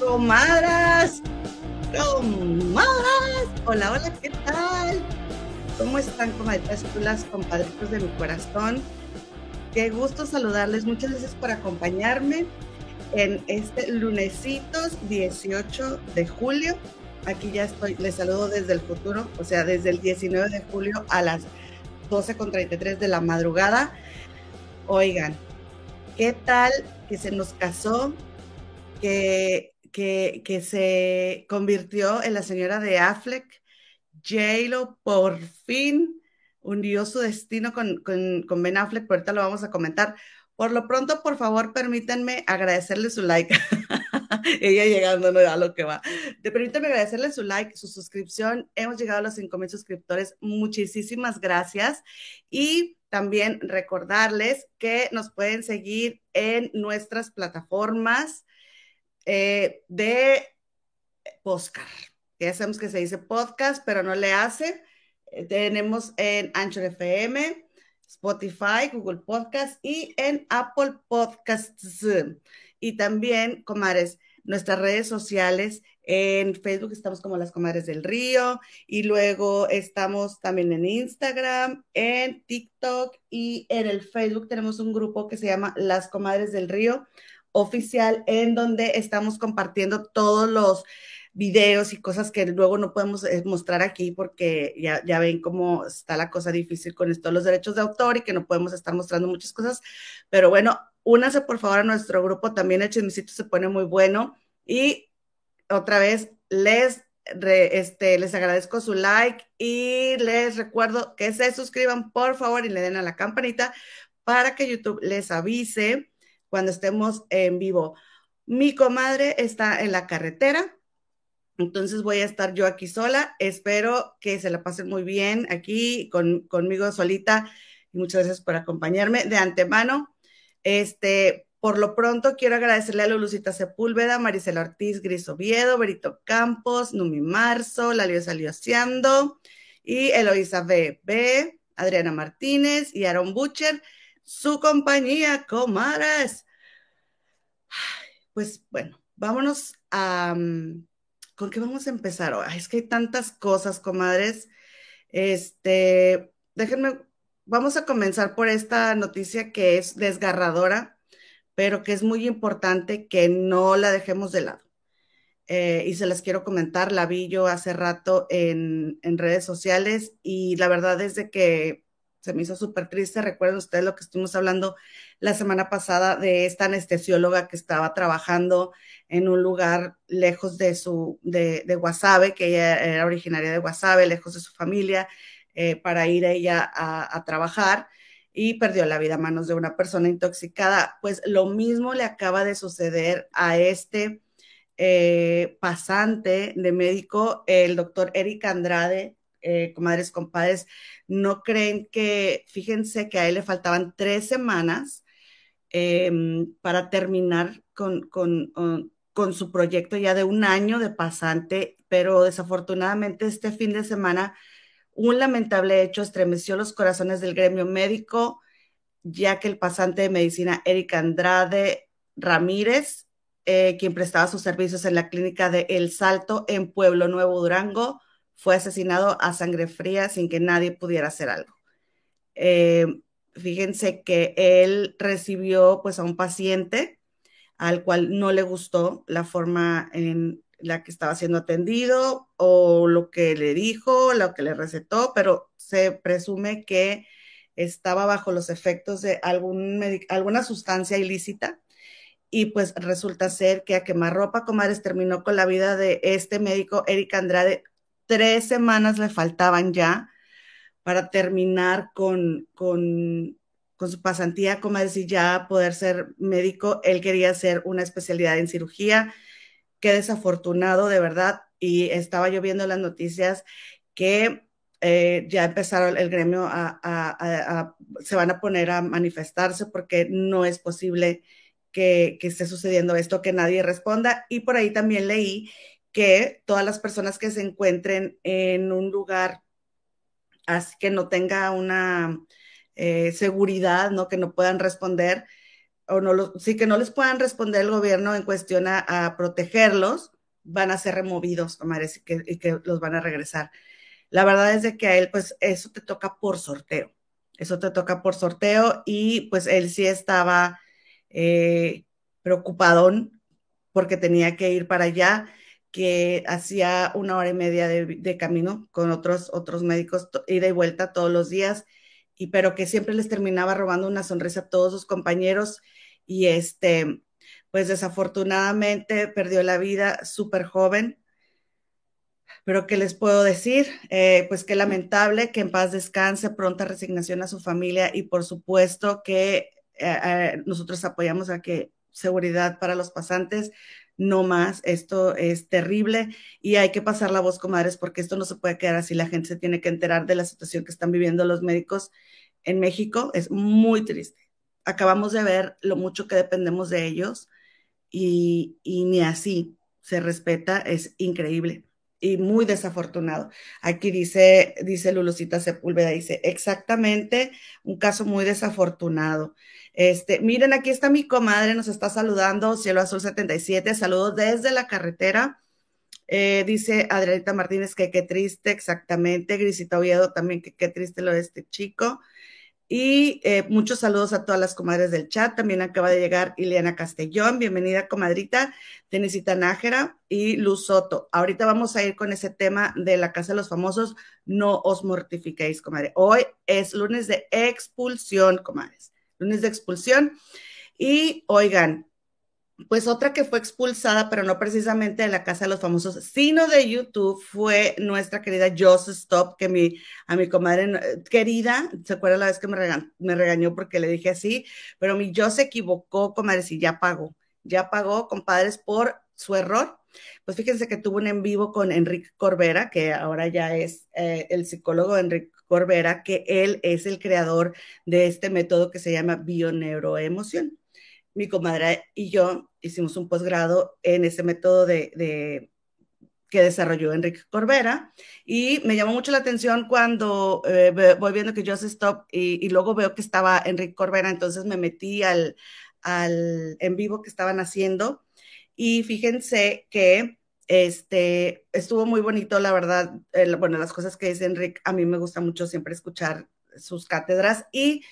Comadras, comadras, hola, hola, ¿qué tal? ¿Cómo están, comadritas chulas, compadritos de mi corazón? Qué gusto saludarles, muchas gracias por acompañarme en este lunesitos 18 de julio. Aquí ya estoy, les saludo desde el futuro, o sea, desde el 19 de julio a las 12.33 de la madrugada. Oigan, ¿qué tal que se nos casó? Que que, que se convirtió en la señora de Affleck. J-Lo por fin hundió su destino con, con, Ben Affleck, pero ahorita lo vamos a comentar. Por lo pronto, por favor, permítanme agradecerle su like. Ella llegando, no a lo que va. Permítanme agradecerle su like, su suscripción. Hemos llegado a los 5,000 suscriptores. Muchísimas gracias. Y también recordarles que nos pueden seguir en nuestras plataformas eh, de podcast. Ya sabemos que se dice podcast, pero no le hace. Eh, tenemos en Anchor FM, Spotify, Google Podcast y en Apple Podcasts. Y también, comadres, nuestras redes sociales. En Facebook estamos como las comadres del río y luego estamos también en Instagram, en TikTok y en el Facebook tenemos un grupo que se llama Las Comadres del Río oficial en donde estamos compartiendo todos los videos y cosas que luego no podemos eh, mostrar aquí porque ya, ya ven cómo está la cosa difícil con esto, los derechos de autor y que no podemos estar mostrando muchas cosas. Pero bueno, únase por favor a nuestro grupo, también el chismecito se pone muy bueno y otra vez les, este, les agradezco su like y les recuerdo que se suscriban por favor y le den a la campanita para que YouTube les avise cuando estemos en vivo. Mi comadre está en la carretera, entonces voy a estar yo aquí sola. Espero que se la pasen muy bien aquí con, conmigo solita y muchas gracias por acompañarme de antemano. Este, por lo pronto quiero agradecerle a Lulucita Sepúlveda, Marisela Ortiz, Gris Oviedo, Berito Campos, Numi Marzo, Lalio Salioseando y Eloisa B. Adriana Martínez y Aaron Butcher su compañía, comadres. Pues bueno, vámonos a... Mm, ¿Con qué vamos a empezar? es que hay tantas cosas, comadres. Este, déjenme, vamos a comenzar por esta noticia que es desgarradora, pero que es muy importante que no la dejemos de lado. Eh, y se las quiero comentar, la vi yo hace rato en, en redes sociales y la verdad es de que se me hizo súper triste. Recuerden ustedes lo que estuvimos hablando la semana pasada de esta anestesióloga que estaba trabajando en un lugar lejos de su, de, de Guasave, que ella era originaria de Guasave, lejos de su familia, eh, para ir ella a, trabajar y perdió la vida a manos de una persona intoxicada. Pues lo mismo le acaba de suceder a este eh, pasante de médico, el doctor Eric Andrade, eh, comadres, compadres, no creen que, fíjense que a él le faltaban tres semanas em, para terminar con, con, con, su proyecto ya de un año de pasante, pero desafortunadamente este fin de semana un lamentable hecho estremeció los corazones del gremio médico, ya que el pasante de medicina Eric Andrade Ramírez, eh, quien prestaba sus servicios en la clínica de El Salto en Pueblo Nuevo Durango, fue asesinado a sangre fría sin que nadie pudiera hacer algo. Eh, fíjense que él recibió pues a un paciente al cual no le gustó la forma en la que estaba siendo atendido o lo que le dijo, lo que le recetó, pero se presume que estaba bajo los efectos de algún alguna sustancia ilícita y pues resulta ser que a quemarropa comadres terminó con la vida de este médico Eric Andrade tres semanas le faltaban ya para terminar con, con, su pasantía, como decir, ya poder ser médico. Él quería hacer una especialidad en cirugía. Qué desafortunado, de verdad. Y estaba yo viendo las noticias que eh, ya empezaron el gremio a, se van a poner a manifestarse porque no es posible que, que, esté sucediendo esto, que nadie responda. Y por ahí también leí que todas las personas que se encuentren en un lugar así que no tenga una eh, seguridad, ¿no? Que no puedan responder, o no sí que no les puedan responder el gobierno en cuestión a, protegerlos, van a ser removidos, comadres, y que, y que los van a regresar. La verdad es de que a él, pues, eso te toca por sorteo. Eso te toca por sorteo y pues él sí estaba eh, preocupadón porque tenía que ir para allá, que hacía una hora y media de, camino con otros, otros médicos, ida y vuelta todos los días, y pero que siempre les terminaba robando una sonrisa a todos sus compañeros y este, pues desafortunadamente perdió la vida súper joven. Pero ¿qué les puedo decir? Eh, pues qué lamentable, que en paz descanse, pronta resignación a su familia y por supuesto que eh, eh, nosotros apoyamos a que seguridad para los pasantes, no más, esto es terrible y hay que pasar la voz, comadres, porque esto no se puede quedar así, la gente se tiene que enterar de la situación que están viviendo los médicos en México, es muy triste. Acabamos de ver lo mucho que dependemos de ellos y, y ni así se respeta, es increíble y muy desafortunado. Aquí dice, dice Lulucita Sepúlveda, dice, exactamente, un caso muy desafortunado. Este, miren, aquí está mi comadre, nos está saludando, Cielo Azul 77, saludos desde la carretera. Eh, dice Adrianita Martínez que qué triste, exactamente. Grisita Oviedo también que qué triste lo de este chico. Y eh, muchos saludos a todas las comadres del chat. También acaba de llegar Ileana Castellón. Bienvenida, comadrita. Tenesita Nájera y Luz Soto. Ahorita vamos a ir con ese tema de la Casa de los Famosos. No os mortifiquéis, comadre. Hoy es lunes de expulsión, comadres. Lunes de expulsión. Y oigan, pues otra que fue expulsada, pero no precisamente de la Casa de los Famosos, sino de YouTube, fue nuestra querida Joss Stop, que mi, a mi comadre querida, ¿se acuerda la vez que me, regañó porque le dije así? Pero mi yo se equivocó, comadre, y ya pagó, ya pagó, compadres, por su error. Pues fíjense que tuvo un en vivo con Enrique Corbera, que ahora ya es eh, el psicólogo Enrique Corbera, que él es el creador de este método que se llama bioneuroemoción mi comadre y yo hicimos un posgrado en ese método que desarrolló Enrique Corbera y me llamó mucho la atención cuando eh, voy viendo que Just Stop y, luego veo que estaba Enrique Corbera, entonces me metí al, al en vivo que estaban haciendo y fíjense que este estuvo muy bonito, la verdad, bueno, las cosas que dice Enrique, a mí me gusta mucho siempre escuchar sus cátedras y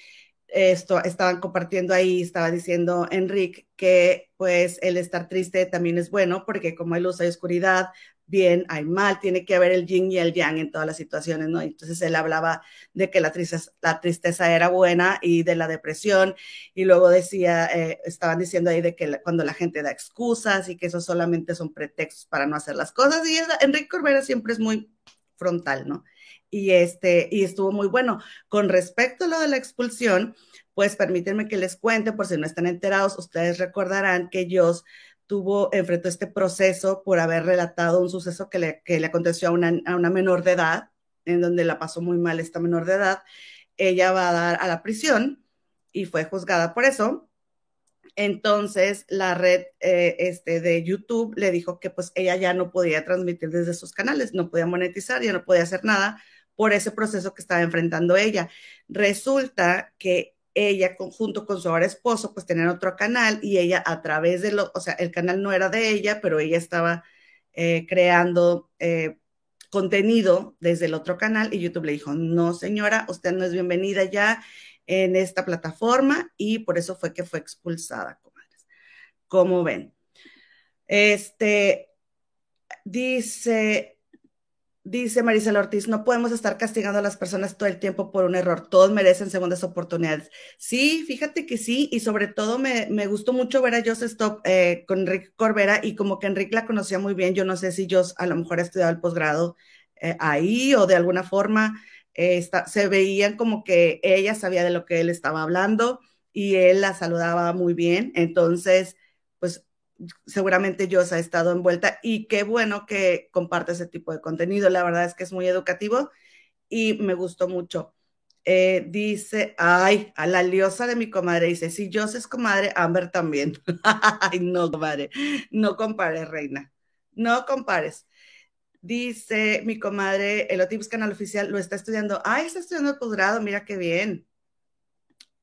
esto estaban compartiendo ahí, estaba diciendo Enrique que pues el estar triste también es bueno porque como hay luz hay oscuridad, bien, hay mal, tiene que haber el yin y el yang en todas las situaciones, ¿no? Entonces él hablaba de que la tristeza, la tristeza era buena y de la depresión y luego decía, eh, estaban diciendo ahí de que cuando la gente da excusas y que eso solamente son pretextos para no hacer las cosas y Enrique Corbera siempre es muy frontal, ¿no? Y, este, y estuvo muy bueno. Con respecto a lo de la expulsión, pues permítanme que les cuente, por si no están enterados, ustedes recordarán que ellos tuvo, enfrentó este proceso por haber relatado un suceso que le, que le aconteció a una, a una menor de edad, en donde la pasó muy mal esta menor de edad. Ella va a dar a la prisión y fue juzgada por eso. Entonces la red eh, este, de YouTube le dijo que pues ella ya no podía transmitir desde sus canales, no podía monetizar, ya no podía hacer nada por ese proceso que estaba enfrentando ella. Resulta que ella, junto con su ahora esposo, pues tenían otro canal y ella a través de lo, o sea, el canal no era de ella, pero ella estaba eh, creando eh, contenido desde el otro canal y YouTube le dijo, no señora, usted no es bienvenida ya en esta plataforma y por eso fue que fue expulsada, comadres. Como ven. Este, dice, Dice Marisela Ortiz, no podemos estar castigando a las personas todo el tiempo por un error, todos merecen segundas oportunidades. Sí, fíjate que sí, y sobre todo me, gustó mucho ver a Joseph Stop eh, con Enrique Corbera y como que Enrique la conocía muy bien, yo no sé si yo a lo mejor ha estudiado el posgrado eh, ahí o de alguna forma eh, se veían como que ella sabía de lo que él estaba hablando y él la saludaba muy bien, entonces seguramente Jos ha estado envuelta y qué bueno que comparte ese tipo de contenido. La verdad es que es muy educativo y me gustó mucho. Eh, dice, ay, a la liosa de mi comadre, dice, si yo es comadre, Amber también. ay, no, comadre, no compares, reina, no compares. Dice mi comadre, el Otips Canal Oficial lo está estudiando. Ay, está estudiando el posgrado, mira qué bien.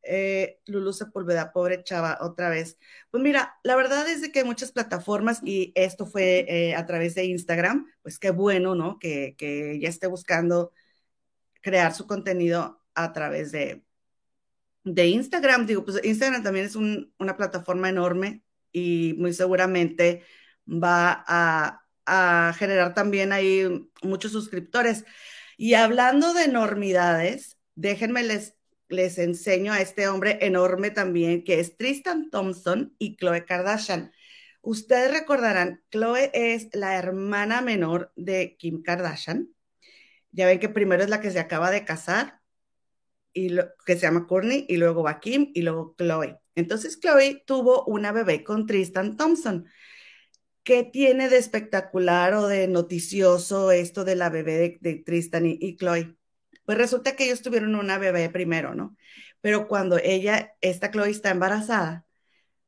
Eh, Lulu Sepúlveda, pobre chava, otra vez. Pues mira, la verdad es de que hay muchas plataformas y esto fue eh, a través de Instagram, pues qué bueno, ¿no? Que, que ya esté buscando crear su contenido a través de, de Instagram. Digo, pues Instagram también es una plataforma enorme y muy seguramente va a, a generar también ahí muchos suscriptores. Y hablando de enormidades, déjenme les les enseño a este hombre enorme también, que es Tristan Thompson y Chloe Kardashian. Ustedes recordarán, Chloe es la hermana menor de Kim Kardashian. Ya ven que primero es la que se acaba de casar, y lo, que se llama Courtney, y luego va Kim, y luego Chloe. Entonces Chloe tuvo una bebé con Tristan Thompson. ¿Qué tiene de espectacular o de noticioso esto de la bebé de, Tristan y, y Chloe? Pues resulta que ellos tuvieron una bebé primero, ¿no? Pero cuando ella, esta Chloe está embarazada,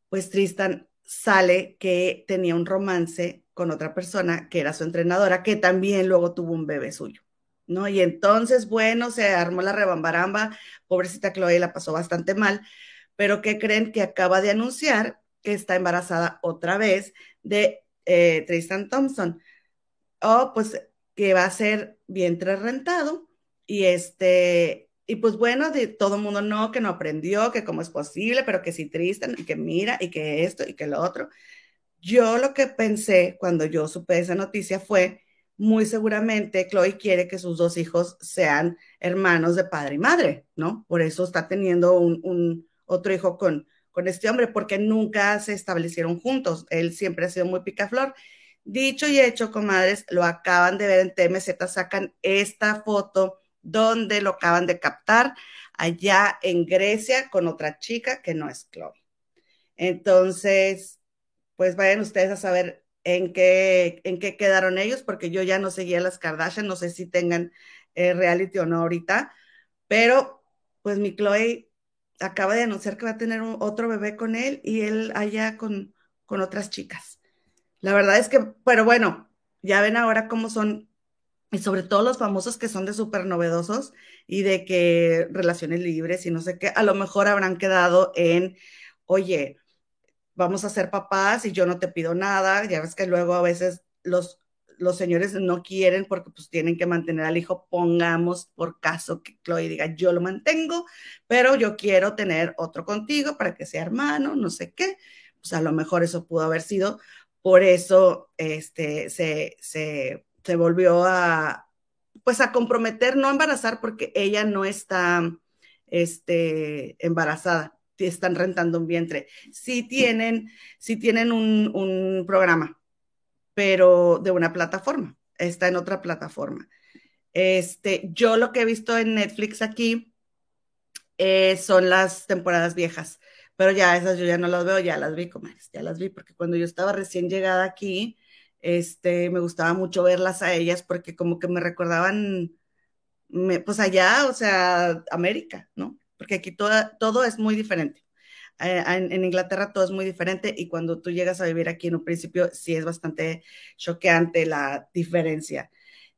pues Tristan sale que tenía un romance con otra persona que era su entrenadora, que también luego tuvo un bebé suyo, ¿no? Y entonces, bueno, se armó la rebambaramba, pobrecita Chloe la pasó bastante mal, pero ¿qué creen que acaba de anunciar que está embarazada otra vez de eh, Tristan Thompson? Oh, pues que va a ser vientre rentado y este, y pues bueno, de todo el mundo no, que no aprendió, que cómo es posible, pero que sí Tristan, y que mira, y que esto, y que lo otro. Yo lo que pensé cuando yo supe esa noticia fue, muy seguramente Chloe quiere que sus dos hijos sean hermanos de padre y madre, ¿no? Por eso está teniendo un, un otro hijo con, con este hombre, porque nunca se establecieron juntos. Él siempre ha sido muy picaflor. Dicho y hecho, comadres, lo acaban de ver en TMZ, sacan esta foto donde lo acaban de captar allá en Grecia con otra chica que no es Chloe. Entonces, pues vayan ustedes a saber en qué, en qué quedaron ellos, porque yo ya no seguía las Kardashian, no sé si tengan eh, reality o no ahorita, pero pues mi Chloe acaba de anunciar que va a tener otro bebé con él y él allá con, con otras chicas. La verdad es que, pero bueno, ya ven ahora cómo son y sobre todo los famosos que son de súper novedosos y de que relaciones libres y no sé qué, a lo mejor habrán quedado en, oye, vamos a ser papás y yo no te pido nada, ya ves que luego a veces los, los señores no quieren porque pues tienen que mantener al hijo, pongamos por caso que Chloe diga, yo lo mantengo, pero yo quiero tener otro contigo para que sea hermano, no sé qué, pues a lo mejor eso pudo haber sido, por eso este, se, se se volvió a, pues a comprometer, no embarazar porque ella no está este, embarazada, están rentando un vientre. Sí tienen, tienen un, un programa, pero de una plataforma, está en otra plataforma. Este, yo lo que he visto en Netflix aquí eh, son las temporadas viejas, pero ya esas yo ya no las veo, ya las vi, comadres, ya las vi, porque cuando yo estaba recién llegada aquí, este, me gustaba mucho verlas a ellas porque como que me recordaban, pues allá, o sea, América, ¿no? Porque aquí todo es muy diferente. Eh, en, Inglaterra todo es muy diferente y cuando tú llegas a vivir aquí en un principio sí es bastante choqueante la diferencia,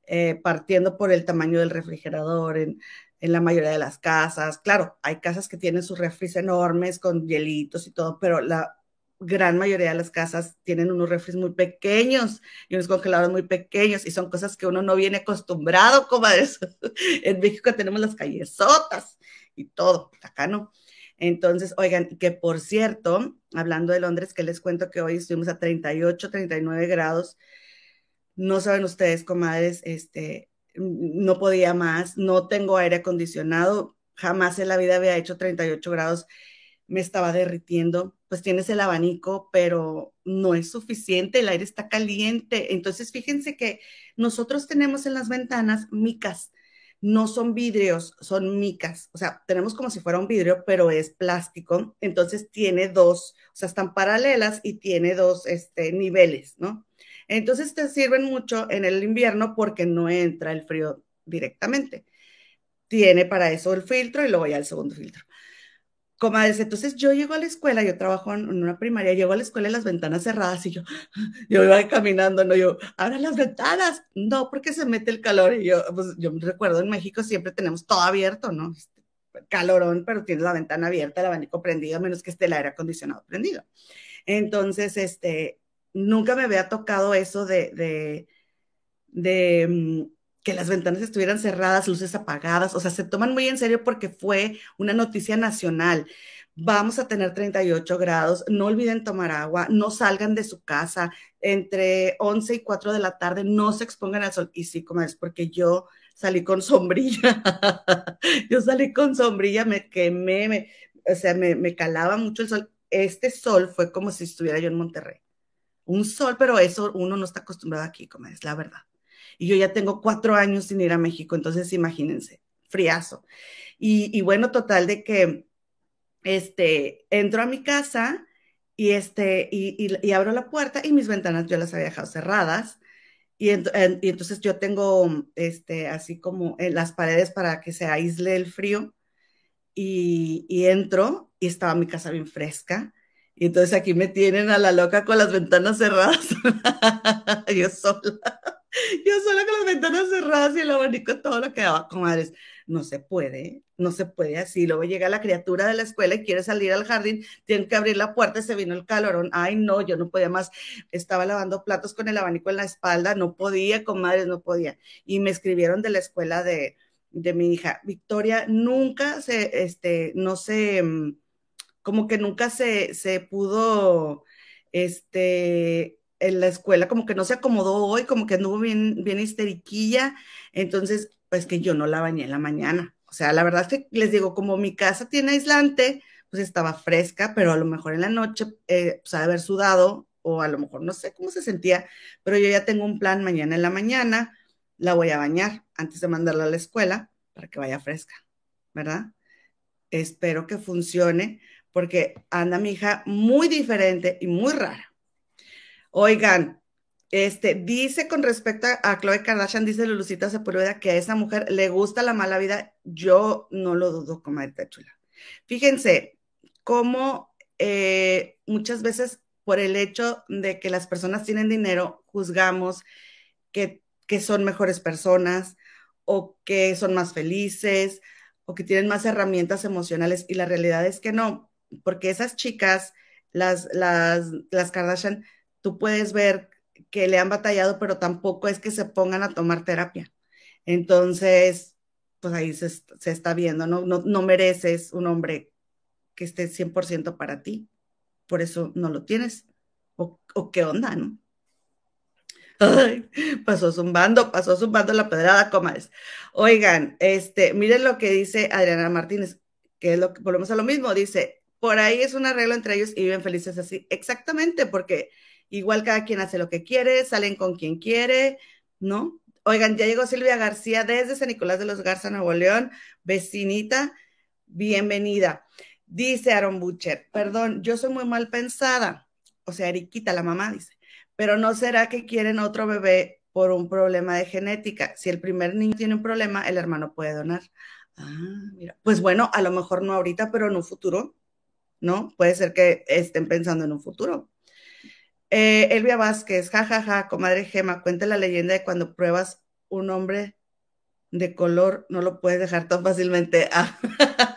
eh, partiendo por el tamaño del refrigerador en, en la mayoría de las casas. Claro, hay casas que tienen sus refris enormes con hielitos y todo, pero la gran mayoría de las casas tienen unos refres muy pequeños y unos congeladores muy pequeños y son cosas que uno no viene acostumbrado, como eso. en México tenemos las callesotas y todo, acá no. Entonces, oigan, que por cierto, hablando de Londres, que les cuento que hoy estuvimos a 38, 39 grados. No saben ustedes, comadres, este, no podía más, no tengo aire acondicionado, jamás en la vida había hecho 38 grados me estaba derritiendo, pues tienes el abanico, pero no es suficiente, el aire está caliente. Entonces, fíjense que nosotros tenemos en las ventanas micas, no son vidrios, son micas. O sea, tenemos como si fuera un vidrio, pero es plástico. Entonces tiene dos, o sea, están paralelas y tiene dos este, niveles, ¿no? Entonces te sirven mucho en el invierno porque no entra el frío directamente. tiene para eso el filtro y luego ya el segundo filtro. Comadres, entonces yo llego a la escuela, yo trabajo en una primaria, llego a la escuela y las ventanas cerradas y yo, yo iba caminando, no, yo, abran las ventanas, no, porque se mete el calor y yo, pues yo recuerdo en México siempre tenemos todo abierto, ¿no? Este, calorón, pero tienes la ventana abierta, el abanico prendido, menos que esté el aire acondicionado prendido. Entonces, este, nunca me había tocado eso de, de, de mm, que las ventanas estuvieran cerradas, luces apagadas, o sea, se toman muy en serio porque fue una noticia nacional. Vamos a tener 38 grados, no olviden tomar agua, no salgan de su casa entre 11 y 4 de la tarde, no se expongan al sol. Y sí, como es porque yo salí con sombrilla, yo salí con sombrilla, me quemé, me, o sea, me, me calaba mucho el sol. Este sol fue como si estuviera yo en Monterrey. Un sol, pero eso uno no está acostumbrado aquí, como es la verdad y yo ya tengo cuatro años sin ir a México, entonces imagínense, friazo. Y, bueno, total de que este, entro a mi casa y, este, y, abro la puerta y mis ventanas yo las había dejado cerradas. Y, entonces yo tengo este, así como en las paredes para que se aísle el frío. Y, y entro y estaba mi casa bien fresca. Y entonces aquí me tienen a la loca con las ventanas cerradas. yo sola. Yo sola con las ventanas cerradas y el abanico todo lo que daba, comadres. No se puede, no se puede así. Luego llega la criatura de la escuela y quiere salir al jardín, tienen que abrir la puerta y se vino el calorón. Ay, no, yo no podía más. Estaba lavando platos con el abanico en la espalda, no podía, comadres, no podía. Y me escribieron de la escuela de, de mi hija, Victoria, nunca se, este, no sé, mm, como que nunca se, se pudo, este, en la escuela como que no se acomodó hoy, como que anduvo bien, bien histeriquilla, entonces, pues que yo no la bañé en la mañana. O sea, la verdad es que les digo, como mi casa tiene aislante, pues estaba fresca, pero a lo mejor en la noche, eh, pues haber sudado, o a lo mejor no sé cómo se sentía, pero yo ya tengo un plan mañana en la mañana, la voy a bañar antes de mandarla a la escuela para que vaya fresca, ¿verdad? Espero que funcione porque anda mi hija muy diferente y muy rara. Oigan, este, dice con respecto a Chloe Kardashian, dice Lulucita Sepúlveda que a esa mujer le gusta la mala vida. Yo no lo dudo, comadre chula. Fíjense cómo eh, muchas veces por el hecho de que las personas tienen dinero, juzgamos que, que son mejores personas o que son más felices o que tienen más herramientas emocionales y la realidad es que no, porque esas chicas, las, las, las Kardashian, tú puedes ver que le han batallado, pero tampoco es que se pongan a tomar terapia. Entonces, pues ahí se, está viendo, ¿no? ¿no? mereces un hombre que esté 100% para ti, por eso no lo tienes. O, qué onda, ¿no? Pasó zumbando, pasó zumbando la pedrada, comadres. Oigan, este, miren lo que dice Adriana Martínez, que es lo que volvemos a lo mismo, dice, por ahí es un arreglo entre ellos y viven felices así. Exactamente, porque Igual cada quien hace lo que quiere, salen con quien quiere, ¿no? Oigan, ya llegó Silvia García desde San Nicolás de los Garza, Nuevo León, vecinita, bienvenida. Dice Aaron Butcher, perdón, yo soy muy mal pensada, o sea, Eriquita, la mamá dice, pero no será que quieren otro bebé por un problema de genética. Si el primer niño tiene un problema, el hermano puede donar. Ah, mira. Pues bueno, a lo mejor no ahorita, pero en un futuro, ¿no? Puede ser que estén pensando en un futuro. Eh, Elvia Vázquez, jajaja, ja, ja, comadre Gema, cuenta la leyenda de cuando pruebas un hombre de color, no lo puedes dejar tan fácilmente.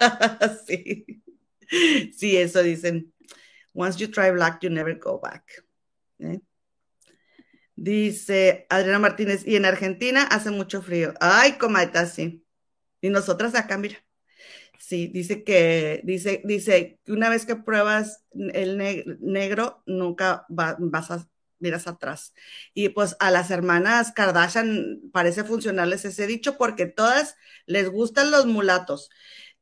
Ah, sí. sí, eso dicen. Once you try black, you never go back. ¿eh? Dice Adriana Martínez, y en Argentina hace mucho frío. Ay, comadre, sí. Y nosotras acá, mira. Sí, dice que, dice, dice que una vez que pruebas el negro, nunca vas a miras atrás. Y pues a las hermanas Kardashian parece funcionarles ese dicho porque todas les gustan los mulatos.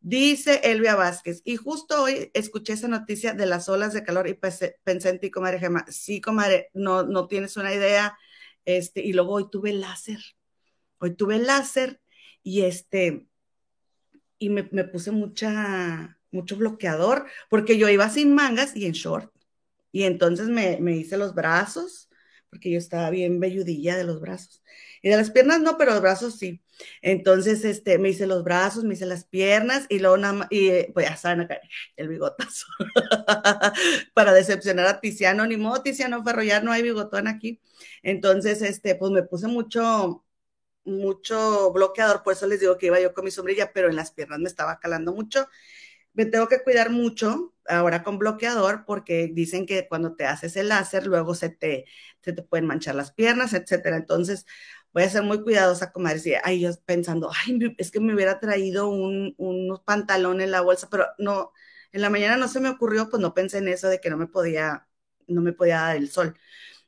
Dice Elvia Vázquez, y justo hoy escuché esa noticia de las olas de calor y pensé, en ti, comadre Gemma. Sí, comadre, no, no tienes una idea. Este, y luego hoy tuve láser. Hoy tuve láser y este, y me, puse mucha, mucho bloqueador, porque yo iba sin mangas y en short. Y entonces me, hice los brazos, porque yo estaba bien velludilla de los brazos. Y de las piernas no, pero los brazos sí. Entonces, este, me hice los brazos, me hice las piernas y luego nada más, y pues ya saben acá, el bigotazo. Para decepcionar a Tiziano, ni modo, Tiziano no hay bigotón aquí. Entonces, este, pues me puse mucho, mucho bloqueador, por eso les digo que iba yo con mi sombrilla, pero en las piernas me estaba calando mucho. Me tengo que cuidar mucho ahora con bloqueador porque dicen que cuando te haces el láser luego se te, se te pueden manchar las piernas, etcétera. Entonces, voy a ser muy cuidadosa, como decía, ay, yo pensando, ay, es que me hubiera traído un, unos pantalones en la bolsa, pero no, en la mañana no se me ocurrió, pues no pensé en eso de que no me podía, no me podía dar el sol.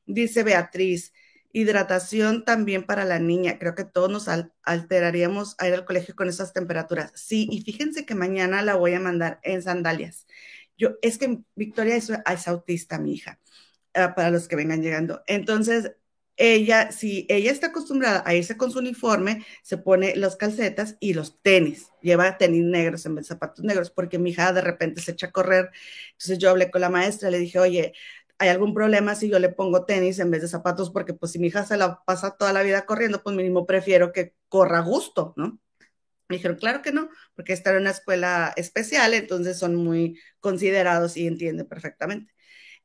Dice Beatriz, hidratación también para la niña. Creo que todos nos alteraríamos a ir al colegio con esas temperaturas. Sí, y fíjense que mañana la voy a mandar en sandalias. Yo, es que Victoria es, es autista, mi hija, ah, para los que vengan llegando. Entonces, ella, si ella está acostumbrada a irse con su uniforme, se pone las calcetas y los tenis. Lleva tenis negros en vez de zapatos negros, porque mi hija de repente se echa a correr. Entonces yo hablé con la maestra, le dije, oye, ¿hay algún problema si yo le pongo tenis en vez de zapatos? Porque pues si mi hija se la pasa toda la vida corriendo, pues mínimo prefiero que corra a gusto, ¿no? Me dijeron, claro que no, porque está en una escuela especial, entonces son muy considerados y entienden perfectamente.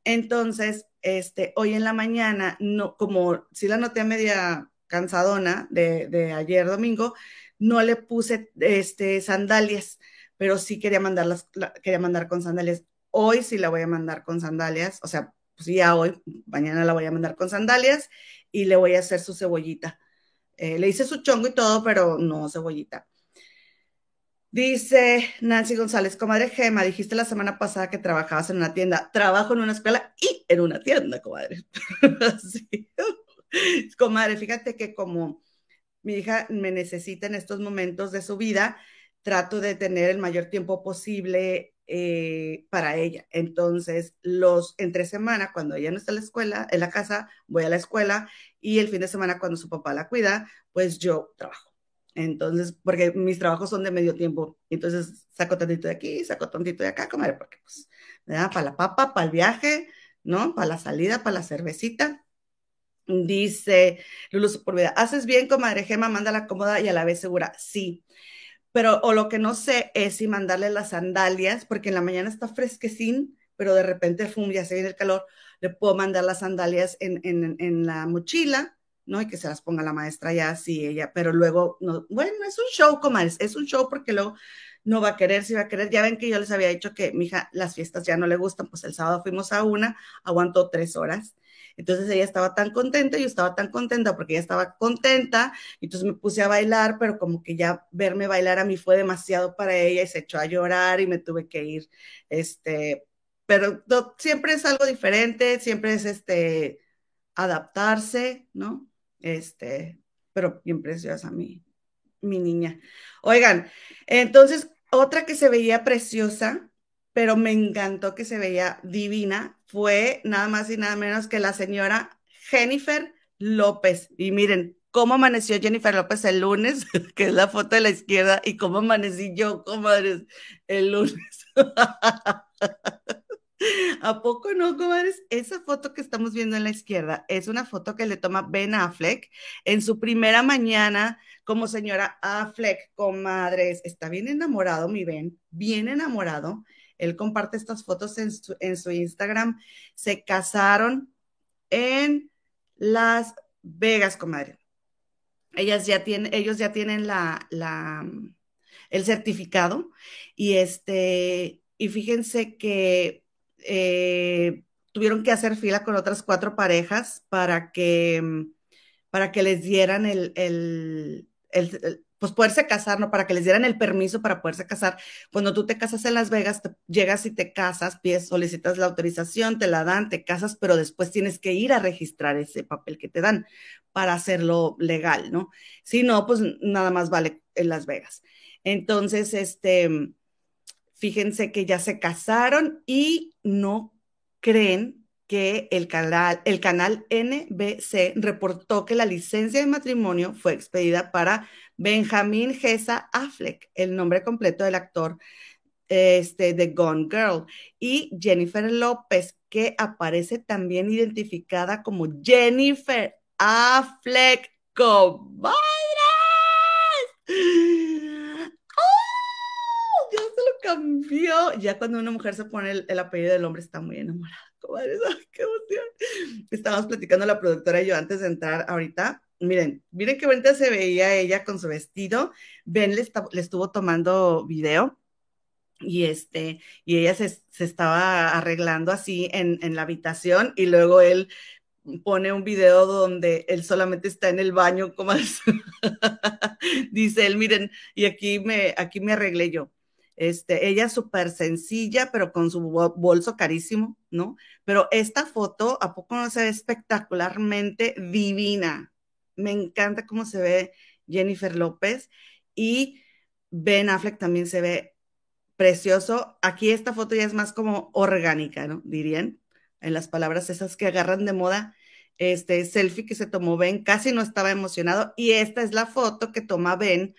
Entonces, este, hoy en la mañana, no, como si la noté media cansadona de, ayer domingo, no le puse este, sandalias, pero sí quería mandarlas, quería mandar con sandalias. Hoy sí la voy a mandar con sandalias, o sea, pues ya hoy, mañana la voy a mandar con sandalias y le voy a hacer su cebollita. Eh, le hice su chongo y todo, pero no cebollita. Dice Nancy González, comadre Gema, dijiste la semana pasada que trabajabas en una tienda. Trabajo en una escuela y en una tienda, comadre. sí. Comadre, fíjate que como mi hija me necesita en estos momentos de su vida, trato de tener el mayor tiempo posible eh, para ella. Entonces, los entre semana, cuando ella no está en la escuela, en la casa, voy a la escuela y el fin de semana, cuando su papá la cuida, pues yo trabajo. Entonces, porque mis trabajos son de medio tiempo, entonces saco tantito de aquí, saco tantito de acá, comadre, porque pues me da para la papa, para el viaje, ¿no? Para la salida, para la cervecita. Dice Lulu vida haces bien, comadre Gema, mándala cómoda y a la vez segura. Sí, pero o lo que no sé es si mandarle las sandalias, porque en la mañana está fresquecín, pero de repente, fum, ya se viene el calor, le puedo mandar las sandalias en, en, en la mochila ¿no? Y que se las ponga la maestra ya así ella, pero luego, no, bueno, es un show, comadres, es un show porque luego no va a querer, si va a querer. Ya ven que yo les había dicho que mi hija las fiestas ya no le gustan, pues el sábado fuimos a una, aguantó tres horas. Entonces ella estaba tan contenta, yo estaba tan contenta porque ella estaba contenta, entonces me puse a bailar, pero como que ya verme bailar a mí fue demasiado para ella y se echó a llorar y me tuve que ir, este, pero siempre es algo diferente, siempre es este, adaptarse, ¿no? Este, pero bien preciosa mi, mi niña. Oigan, entonces, otra que se veía preciosa, pero me encantó que se veía divina, fue nada más y nada menos que la señora Jennifer López. Y miren, cómo amaneció Jennifer López el lunes, que es la foto de la izquierda, y cómo amanecí yo, comadres, el lunes. ¿A poco no, comadres? Esa foto que estamos viendo en la izquierda es una foto que le toma Ben Affleck en su primera mañana como señora Affleck, comadres. Está bien enamorado, mi Ben, bien enamorado. Él comparte estas fotos en su, Instagram. Se casaron en Las Vegas, comadre. Ellas ya tienen, ellos ya tienen el certificado y este, y fíjense que eh, tuvieron que hacer fila con otras cuatro parejas para que, para que les dieran el, el, pues poderse casar, ¿no? Para que les dieran el permiso para poderse casar. Cuando tú te casas en Las Vegas, llegas y te casas, pides, solicitas la autorización, te la dan, te casas, pero después tienes que ir a registrar ese papel que te dan para hacerlo legal, ¿no? Si no, pues nada más vale en Las Vegas. Entonces, este, Fíjense que ya se casaron y no creen que el canal, el canal NBC reportó que la licencia de matrimonio fue expedida para Benjamin Gesa Affleck, el nombre completo del actor este, de Gone Girl, y Jennifer López, que aparece también identificada como Jennifer Affleck. ¡Comadres! ¡Oh! Ya se lo cambió. Ya cuando una mujer se pone el, apellido del hombre está muy enamorada. ¡Qué emoción! Estábamos platicando la productora y yo antes de entrar ahorita. Miren, miren qué bonita se veía ella con su vestido. Ben le, le estuvo tomando video y este, y ella se, se estaba arreglando así en, en, la habitación y luego él pone un video donde él solamente está en el baño, como dice él, miren, y aquí me, aquí me arreglé yo. Este, ella súper sencilla, pero con su bolso carísimo, ¿no? Pero esta foto, ¿a poco no se ve espectacularmente divina? Me encanta cómo se ve Jennifer López y Ben Affleck también se ve precioso. Aquí esta foto ya es más como orgánica, ¿no? Dirían, en las palabras esas que agarran de moda. Este selfie que se tomó Ben casi no estaba emocionado y esta es la foto que toma Ben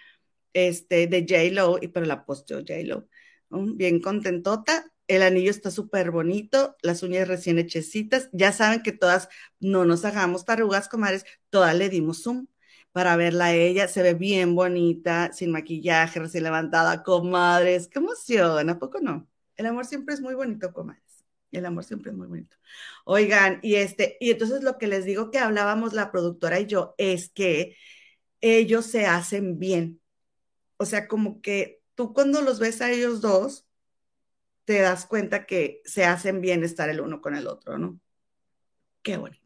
este, de J-Lo, pero la posteó J-Lo. Bien contentota. El anillo está súper bonito, las uñas recién hechecitas. Ya saben que todas no nos hagamos tarugas, comadres, todas le dimos zoom para verla a ella. Se ve bien bonita, sin maquillaje, recién levantada, comadres. ¡Qué emoción! ¿A poco no? El amor siempre es muy bonito, comadres. El amor siempre es muy bonito. Oigan, y este, y entonces lo que les digo que hablábamos la productora y yo es que ellos se hacen bien. O sea, como que tú cuando los ves a ellos dos, te das cuenta que se hacen bien estar el uno con el otro, ¿no? Qué bonito.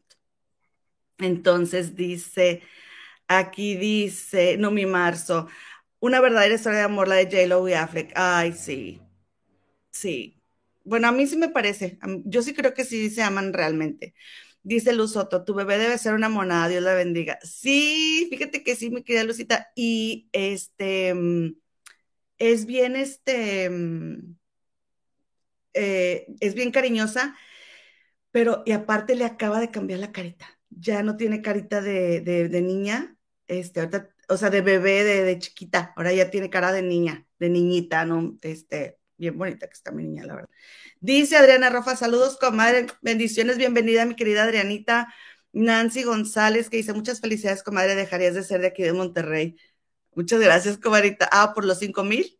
Entonces dice, Aquí dice, no mi marzo, una verdadera historia de amor, la de J-Lo y Affleck. Ay, sí, sí. Bueno, a mí sí me parece. Yo sí creo que sí se aman realmente. Dice Luz Soto, tu bebé debe ser una monada, Dios la bendiga. Sí, fíjate que sí, mi querida Lucita. Y este, mm, es bien, este, mm, eh, es bien cariñosa, pero y aparte le acaba de cambiar la carita. Ya no tiene carita de, de niña, este, o sea, de bebé, de, chiquita, ahora ya tiene cara de niña, de niñita, ¿no? Este, bien bonita que está mi niña, la verdad. Dice Adriana Rafa, saludos, comadre, bendiciones, bienvenida, mi querida Adrianita. Nancy González, que dice, muchas felicidades, comadre, dejarías de ser de aquí de Monterrey. Muchas gracias, comadrita. Ah, por los cinco mil.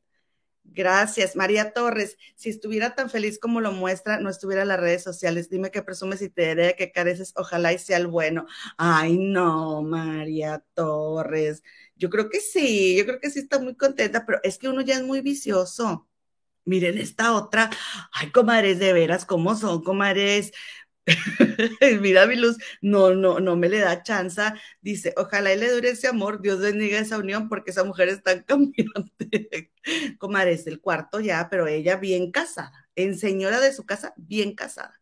Gracias, María Torres. Si estuviera tan feliz como lo muestra, no estuviera en las redes sociales. Dime que presumes y te diré que careces. Ojalá y sea el bueno. Ay, no, María Torres. Yo creo que sí, yo creo que sí está muy contenta, pero es que uno ya es muy vicioso. Miren esta otra. Ay, comadres, de veras, ¿cómo son, comadres? Mira mi luz, no, no, no me le da chance. Dice, ojalá y le dure ese amor, Dios bendiga esa unión, porque esa mujer es tan cambiante. es el cuarto ya, pero ella bien casada, en señora de su casa, bien casada.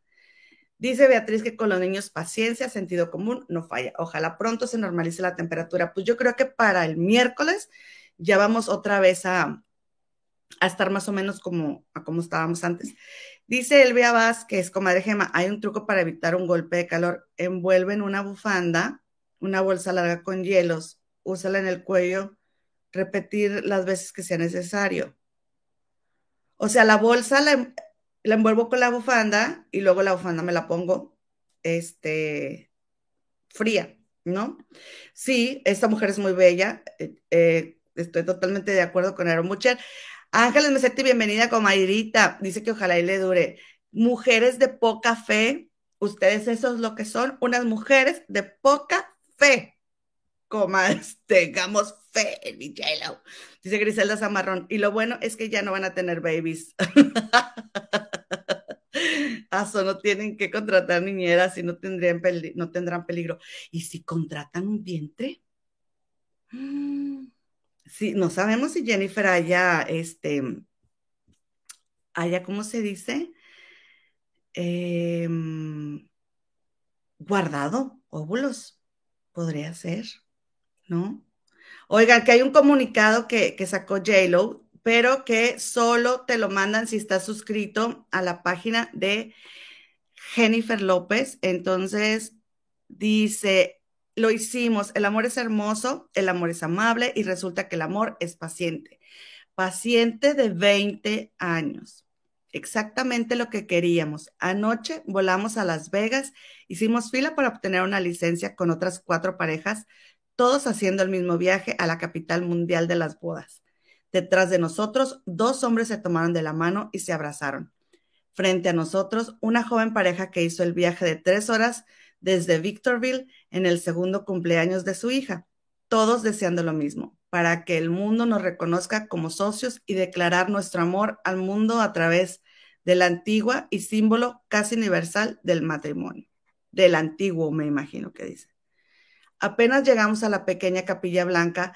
Dice Beatriz que con los niños paciencia, sentido común, no falla. Ojalá pronto se normalice la temperatura. Pues yo creo que para el miércoles ya vamos otra vez a, a estar más o menos como, a como estábamos antes. Dice Elvia Vázquez, comadre Gema, hay un truco para evitar un golpe de calor. Envuelven una bufanda, una bolsa larga con hielos, úsala en el cuello, repetir las veces que sea necesario. O sea, la bolsa la, envuelvo con la bufanda y luego la bufanda me la pongo este, fría, ¿no? Sí, esta mujer es muy bella. Eh, eh, estoy totalmente de acuerdo con Aaron Mucher. Ángeles Mesetti, bienvenida, comadrita. Dice que ojalá y le dure. Mujeres de poca fe, ustedes eso es lo que son, unas mujeres de poca fe. Comas, tengamos fe en mi Dice Griselda Zamarrón. Y lo bueno es que ya no van a tener babies. Aso, no tienen que contratar niñeras y no, tendrían no tendrán peligro. ¿Y si contratan un vientre? Mm. Sí, no sabemos si Jennifer haya, este, haya, ¿cómo se dice? Em, guardado óvulos, podría ser, ¿no? Oigan, que hay un comunicado que, que sacó JLo, pero que solo te lo mandan si estás suscrito a la página de Jennifer López. Entonces, dice, lo hicimos, el amor es hermoso, el amor es amable y resulta que el amor es paciente. Paciente de 20 años. Exactamente lo que queríamos. Anoche volamos a Las Vegas, hicimos fila para obtener una licencia con otras cuatro parejas. todos haciendo el mismo viaje a la capital mundial de las bodas. Detrás de nosotros, dos hombres se tomaron de la mano y se abrazaron. Frente a nosotros, una joven pareja que hizo el viaje de tres horas desde Victorville en el segundo cumpleaños de su hija, todos deseando lo mismo, para que el mundo nos reconozca como socios y declarar nuestro amor al mundo a través de la antigua y símbolo casi universal del matrimonio. Del antiguo, me imagino que dice. Apenas llegamos a la pequeña capilla blanca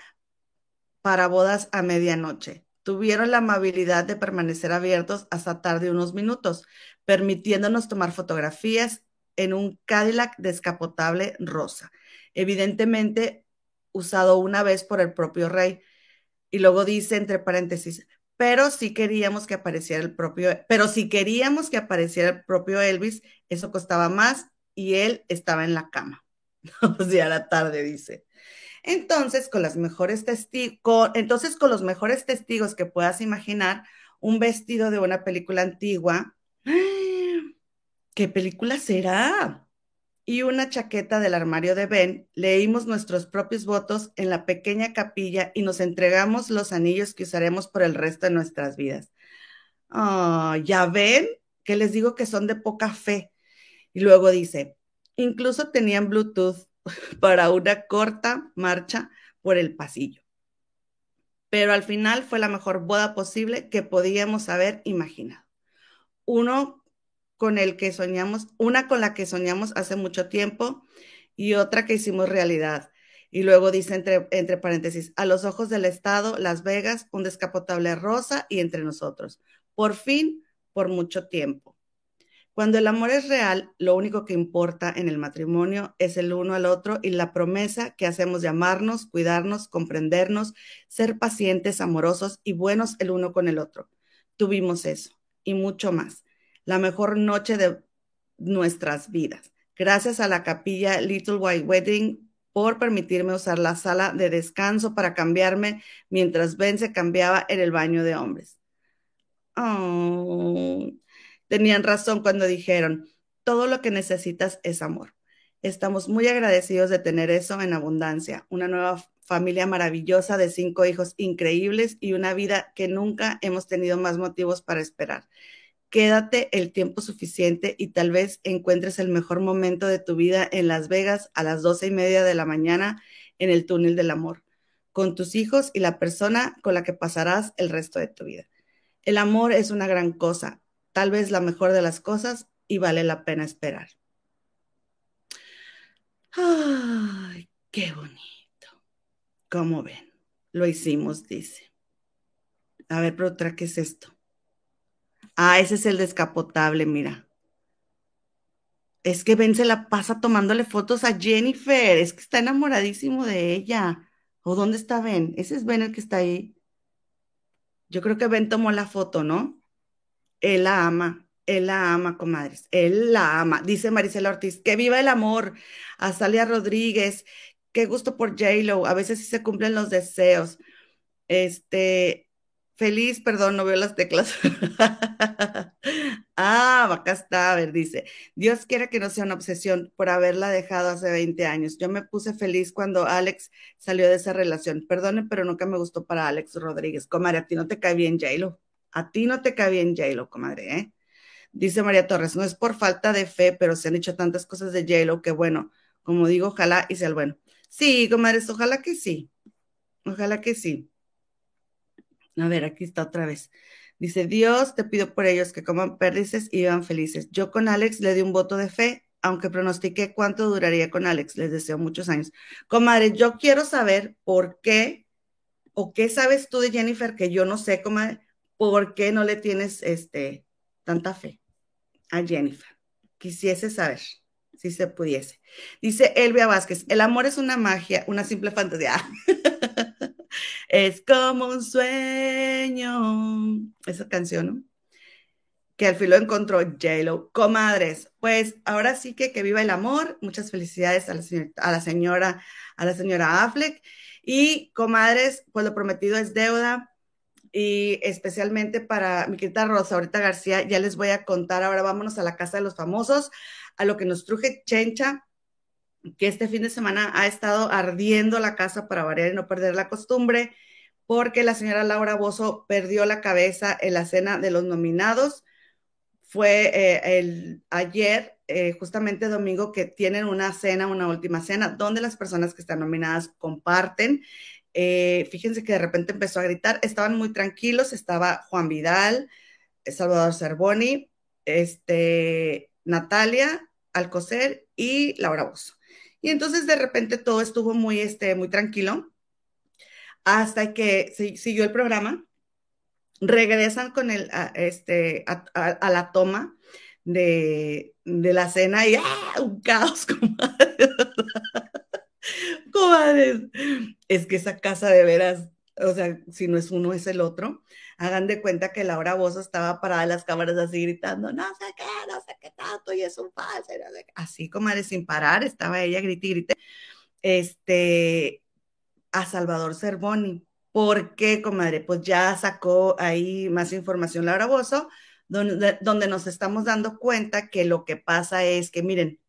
para bodas a medianoche. Tuvieron la amabilidad de permanecer abiertos hasta tarde unos minutos, permitiéndonos tomar fotografías en un Cadillac descapotable rosa, evidentemente usado una vez por el propio rey. Y luego dice entre paréntesis, pero si queríamos que apareciera el propio, pero si queríamos que apareciera el propio Elvis, eso costaba más y él estaba en la cama. o sea, a la tarde, dice. Entonces con los mejores testigos que puedas imaginar, un vestido de una película antigua. ¿Qué película será? Y una chaqueta del armario de Ben, leímos nuestros propios votos en la pequeña capilla y nos entregamos los anillos que usaremos por el resto de nuestras vidas. Ah, ya ven que les digo que son de poca fe. Y luego dice, Incluso tenían Bluetooth para una corta marcha por el pasillo. Pero al final fue la mejor boda posible que podíamos haber imaginado. Uno con el que soñamos, una con la que soñamos hace mucho tiempo y otra que hicimos realidad. Y luego dice entre, entre paréntesis, a los ojos del Estado, Las Vegas, un descapotable rosa y entre nosotros. Por fin, por mucho tiempo. Cuando el amor es real, lo único que importa en el matrimonio es el uno al otro y la promesa que hacemos de amarnos, cuidarnos, comprendernos, ser pacientes, amorosos y buenos el uno con el otro. Tuvimos eso y mucho más. La mejor noche de nuestras vidas. Gracias a la capilla Little White Wedding por permitirme usar la sala de descanso para cambiarme mientras Ben se cambiaba en el baño de hombres. Oh, tenían razón cuando dijeron, todo lo que necesitas es amor. Estamos muy agradecidos de tener eso en abundancia, una nueva familia maravillosa de cinco hijos increíbles y una vida que nunca hemos tenido más motivos para esperar. Quédate el tiempo suficiente y tal vez encuentres el mejor momento de tu vida en Las Vegas a las doce y media de la mañana en el túnel del amor, con tus hijos y la persona con la que pasarás el resto de tu vida. El amor es una gran cosa tal vez la mejor de las cosas y vale la pena esperar. Ay, qué bonito. ¿Cómo ven? Lo hicimos, dice. A ver, pero ¿qué es esto? Ah, ese es el descapotable, mira. Es que Ben se la pasa tomándole fotos a Jennifer. Es que está enamoradísimo de ella. ¿O dónde está Ben? Ese es Ben el que está ahí. Yo creo que Ben tomó la foto, ¿no? Él la ama, él la ama, comadres, él la ama. Dice Maricela Ortiz, que viva el amor. Azalia Rodríguez, qué gusto por J-Lo, a veces sí se cumplen los deseos. Este, feliz, perdón, no veo las teclas. ah, acá está, a ver, dice, Dios quiere que no sea una obsesión por haberla dejado hace 20 años. Yo me puse feliz cuando Alex salió de esa relación. Perdone, pero nunca me gustó para Alex Rodríguez. Comadre, a ti no te cae bien J-Lo. A ti no te cae bien J-Lo, comadre, ¿eh? Dice María Torres, no es por falta de fe, pero se han dicho tantas cosas de J-Lo que bueno, como digo, ojalá y sea el bueno. Sí, comadres, ojalá que sí. Ojalá que sí. A ver, aquí está otra vez. Dice, Dios, te pido por ellos que coman pérdices y vivan felices. Yo con Alex le di un voto de fe, aunque pronostiqué cuánto duraría con Alex. Les deseo muchos años. Comadre, yo quiero saber por qué o qué sabes tú de Jennifer que yo no sé, comadre ¿por qué no le tienes este, tanta fe a Jennifer? Quisiese saber si se pudiese. Dice Elvia Vázquez, el amor es una magia, una simple fantasía. es como un sueño. Esa canción, ¿no? Que al fin lo encontró J-Lo. Comadres, pues ahora sí que que viva el amor. Muchas felicidades a la, a la señora, a la señora Affleck. Y comadres, pues lo prometido es deuda y especialmente para mi querida Rosa, ahorita García, ya les voy a contar, ahora vámonos a la casa de los famosos, a lo que nos truje Chencha, que este fin de semana ha estado ardiendo la casa para variar y no perder la costumbre, porque la señora Laura Bozo perdió la cabeza en la cena de los nominados. Fue eh, el ayer, eh, justamente domingo, que tienen una cena, una última cena, donde las personas que están nominadas comparten. Eh, fíjense que de repente empezó a gritar, estaban muy tranquilos, estaba Juan Vidal, Salvador Cervoni, este, Natalia Alcocer y Laura Bozo. Y entonces de repente todo estuvo muy, este, muy tranquilo hasta que siguió el programa. Regresan con el, a, este, a, la toma de, la cena y ¡ah! un caos, comadre. comadres. Es que esa casa de veras, o sea, si no es uno, es el otro. Hagan de cuenta que Laura Bozo estaba parada en las cámaras así gritando, no sé qué, no sé qué tanto, y es un falso. Así, comadre, sin parar, estaba ella grite y grite. Este, a Salvador Cervoni. ¿Por qué, comadre? Pues ya sacó ahí más información Laura Bozo, donde, donde nos estamos dando cuenta que lo que pasa es que, miren,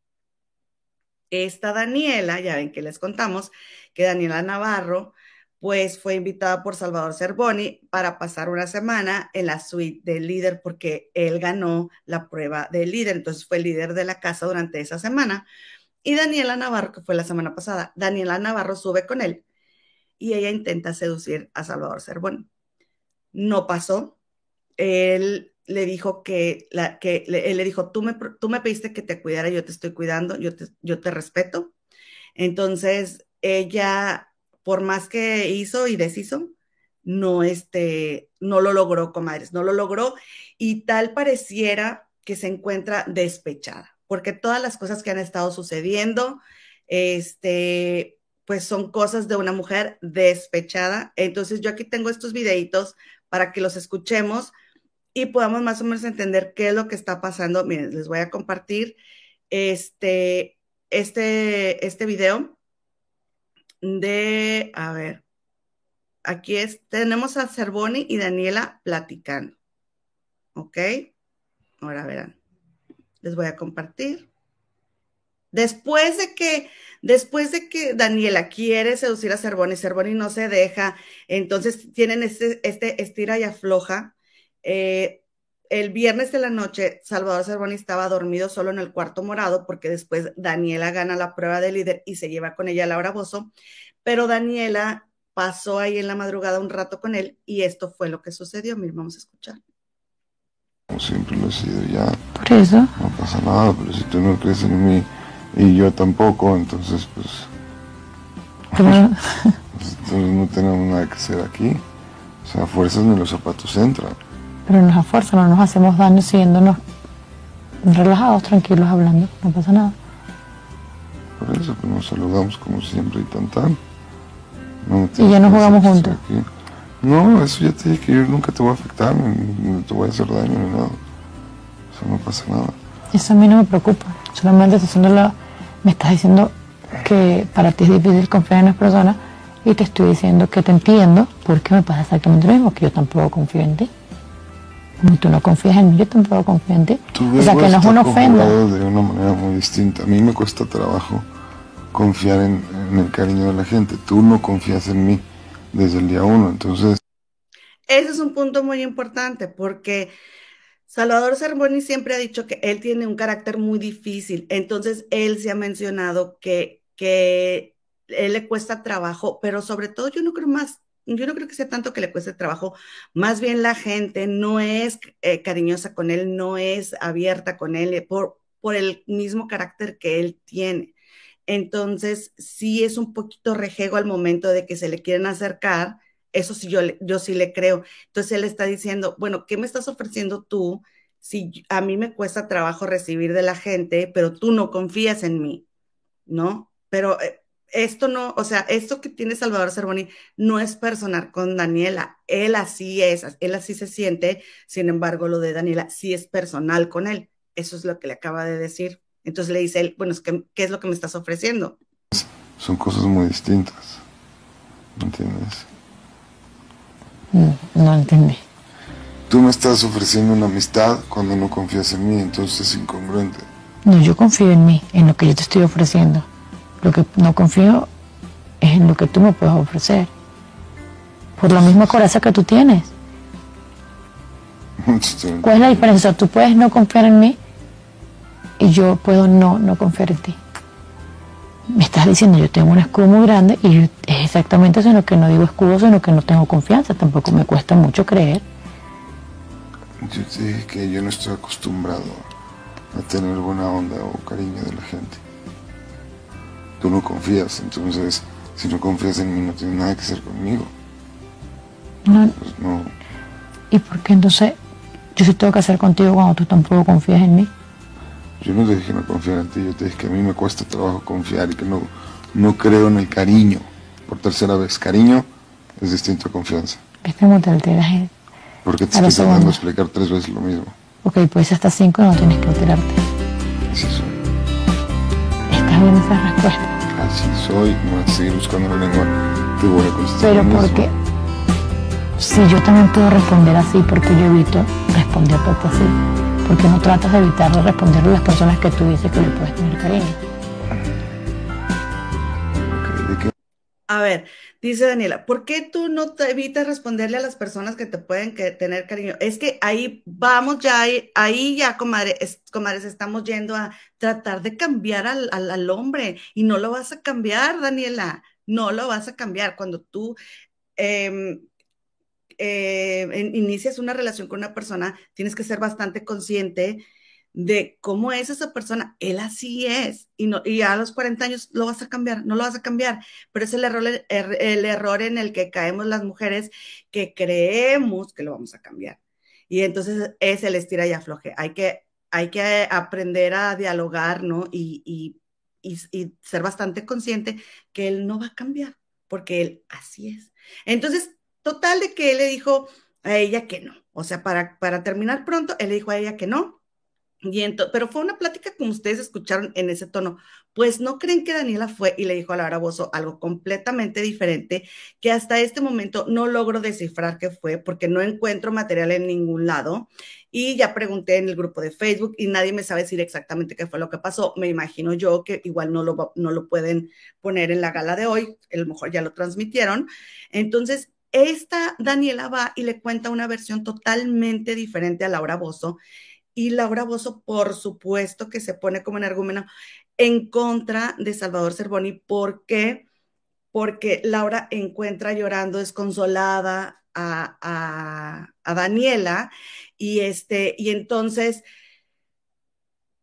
esta Daniela, ya ven que les contamos, que Daniela Navarro, pues fue invitada por Salvador Cervoni para pasar una semana en la suite del líder porque él ganó la prueba del líder, entonces fue líder de la casa durante esa semana. Y Daniela Navarro, que fue la semana pasada, Daniela Navarro sube con él y ella intenta seducir a Salvador Cervoni. No pasó. Él le dijo que, él le dijo, tú me, tú me pediste que te cuidara, yo te estoy cuidando, yo te, yo te respeto. Entonces, ella, por más que hizo y deshizo, no, este, no lo logró, comadres, no lo logró y tal pareciera que se encuentra despechada, porque todas las cosas que han estado sucediendo, este, pues son cosas de una mujer despechada. Entonces yo aquí tengo estos videitos para que los escuchemos y podamos más o menos entender qué es lo que está pasando. Miren, les voy a compartir este, este, este video de, a ver, aquí es, tenemos a Cervoni y Daniela platicando. ¿Ok? Ahora verán. Les voy a compartir. Después de que, después de que Daniela quiere seducir a Cervoni, Cervoni no se deja, entonces tienen este, este estira y afloja. Eh, el viernes de la noche, Salvador Cervoni estaba dormido solo en el cuarto morado porque después Daniela gana la prueba de líder y se lleva con ella a Laura Bozo, pero Daniela pasó ahí en la madrugada un rato con él y esto fue lo que sucedió. Miren, vamos a escuchar. Como siempre lo he sido ya. Por eso. No pasa nada, pero si tú no crees en mí y yo tampoco, entonces pues, pues, entonces no tenemos nada que hacer aquí. O sea, fuerzas ni los zapatos entran. Pero nos a fuerza no nos hacemos daño siguiéndonos relajados, tranquilos, hablando, no pasa nada. Por eso pues nos saludamos como siempre y tan tan. y ya no jugamos juntos. No, eso ya te dije que yo nunca te voy a afectar, ni, te voy a hacer daño ni nada. O sea, no pasa nada. Eso a mí no me preocupa. Solamente estoy me estás diciendo que para ti es difícil confiar en las personas y te estoy diciendo que te entiendo porque me pasa exactamente lo mismo, que yo tampoco confío en ti. Tú no confías en mí, yo tampoco confío en ti. o sea, que no es una ofenda. de una manera muy distinta. A mí me cuesta trabajo confiar en, en el cariño de la gente. Tú no confías en mí desde el día uno, entonces... Ese es un punto muy importante porque Salvador Cervoni siempre ha dicho que él tiene un carácter muy difícil, entonces él se ha mencionado que, que él le cuesta trabajo, pero sobre todo yo no creo más, yo no creo que sea tanto que le cueste trabajo, más bien la gente no es eh, cariñosa con él, no es abierta con él por, por el mismo carácter que él tiene. Entonces, sí es un poquito rejego al momento de que se le quieren acercar eso sí, yo, yo sí le creo. Entonces él está diciendo, bueno, ¿qué me estás ofreciendo tú si a mí me cuesta trabajo recibir de la gente, pero tú no confías en mí? ¿No? Pero eh, esto no, o sea, esto que tiene Salvador Cervoni no es personal con Daniela. Él así es, él así se siente. Sin embargo, lo de Daniela sí es personal con él. Eso es lo que le acaba de decir. Entonces le dice él, bueno, ¿qué es lo que me estás ofreciendo? Son cosas muy distintas. ¿Me entiendes? No, entendí. Tú me estás ofreciendo una amistad cuando no confías en mí, entonces es incongruente. No, yo confío en mí, en lo que yo te estoy ofreciendo. Lo que no confío es en lo que tú me puedes ofrecer. Por la misma coraza que tú tienes. ¿Cuál es la diferencia? tú puedes no confiar en mí y yo puedo no, no confiar en ti. Me estás diciendo, yo tengo un escudo muy grande y es exactamente eso, sino que no digo escudo, sino que no tengo confianza. Tampoco me cuesta mucho creer. Yo te dije que yo no estoy acostumbrado a tener buena onda o cariño de la gente. Tú no confías, entonces si no confías en mí no tienes nada que hacer conmigo. No. Pues no. ¿Y por qué entonces yo sí tengo que hacer contigo cuando tú tampoco confías en mí? Yo no te dije no confiar en ti, yo te dije que a mí me cuesta trabajo confiar y que no, no creo en el cariño. Por tercera vez, cariño es distinto a confianza. Motel te porque te estoy tratando de explicar tres veces lo mismo. Ok, pues hasta cinco no tienes que alterarte. Así soy. ¿Estás bien esa respuesta? Así soy, vas a seguir buscando la lengua. Te voy a contestar. Pero porque si yo también puedo responder así, porque yo evito responderte así. Porque no tratas de evitar de responderle a las personas que tú dices que le puedes tener cariño. A ver, dice Daniela, ¿por qué tú no te evitas responderle a las personas que te pueden tener cariño? Es que ahí vamos ya, ahí, ya, comadres, estamos yendo a tratar de cambiar al, hombre y no lo vas a cambiar, Daniela, no lo vas a cambiar. Cuando tú em, eh, inicias una relación con una persona, tienes que ser bastante consciente de cómo es esa persona. Él así es. Y, no, y a los 40 años lo vas a cambiar, no lo vas a cambiar. Pero es el error, el, error en el que caemos las mujeres que creemos que lo vamos a cambiar. Y entonces es el estira y afloje. Hay que, hay que aprender a dialogar, ¿no? Y, y, y ser bastante consciente que él no va a cambiar, porque él así es. Entonces, total de que él le dijo a ella que no. O sea, para, para terminar pronto, él le dijo a ella que no, pero fue una plática como ustedes escucharon en ese tono. Pues no creen que Daniela fue y le dijo a Laura Bozo algo completamente diferente que hasta este momento no logro descifrar qué fue porque no encuentro material en ningún lado. Y ya pregunté en el grupo de Facebook y nadie me sabe decir exactamente qué fue lo que pasó. Me imagino yo que igual no lo, no lo pueden poner en la gala de hoy, a lo mejor ya lo transmitieron. Entonces, esta Daniela va y le cuenta una versión totalmente diferente a Laura Bozo y Laura Bozo, por supuesto, que se pone como argumento en contra de Salvador Cervoni. ¿Por qué? Porque Laura encuentra llorando desconsolada a, Daniela y, este, y entonces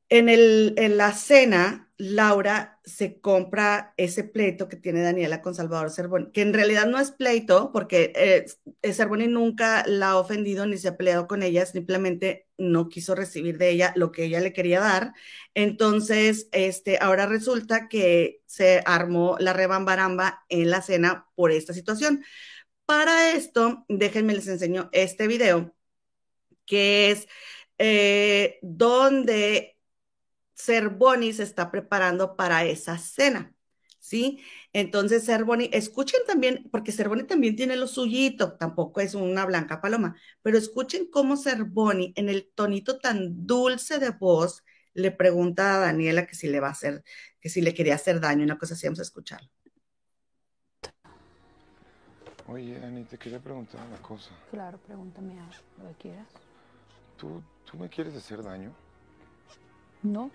en, el, en la cena Laura se compra ese pleito que tiene Daniela con Salvador Cervoni, que en realidad no es pleito, porque eh, Cervoni nunca la ha ofendido ni se ha peleado con ella, simplemente no quiso recibir de ella lo que ella le quería dar. Entonces, este, ahora resulta que se armó la rebambaramba en la cena por esta situación. Para esto, déjenme les enseño este video, que es eh, donde Cerboni se está preparando para esa cena, ¿sí? Entonces, Cerboni, escuchen también, porque Cerboni también tiene lo suyito, tampoco es una blanca paloma, pero escuchen cómo Cerboni, en el tonito tan dulce de voz, le pregunta a Daniela que si le va a hacer, que si le quería hacer daño, una cosa así, vamos a escucharlo. Oye, Ani, te quería preguntar una cosa. Claro, pregúntame algo, lo que quieras. ¿Tú, ¿Tú me quieres hacer daño? No,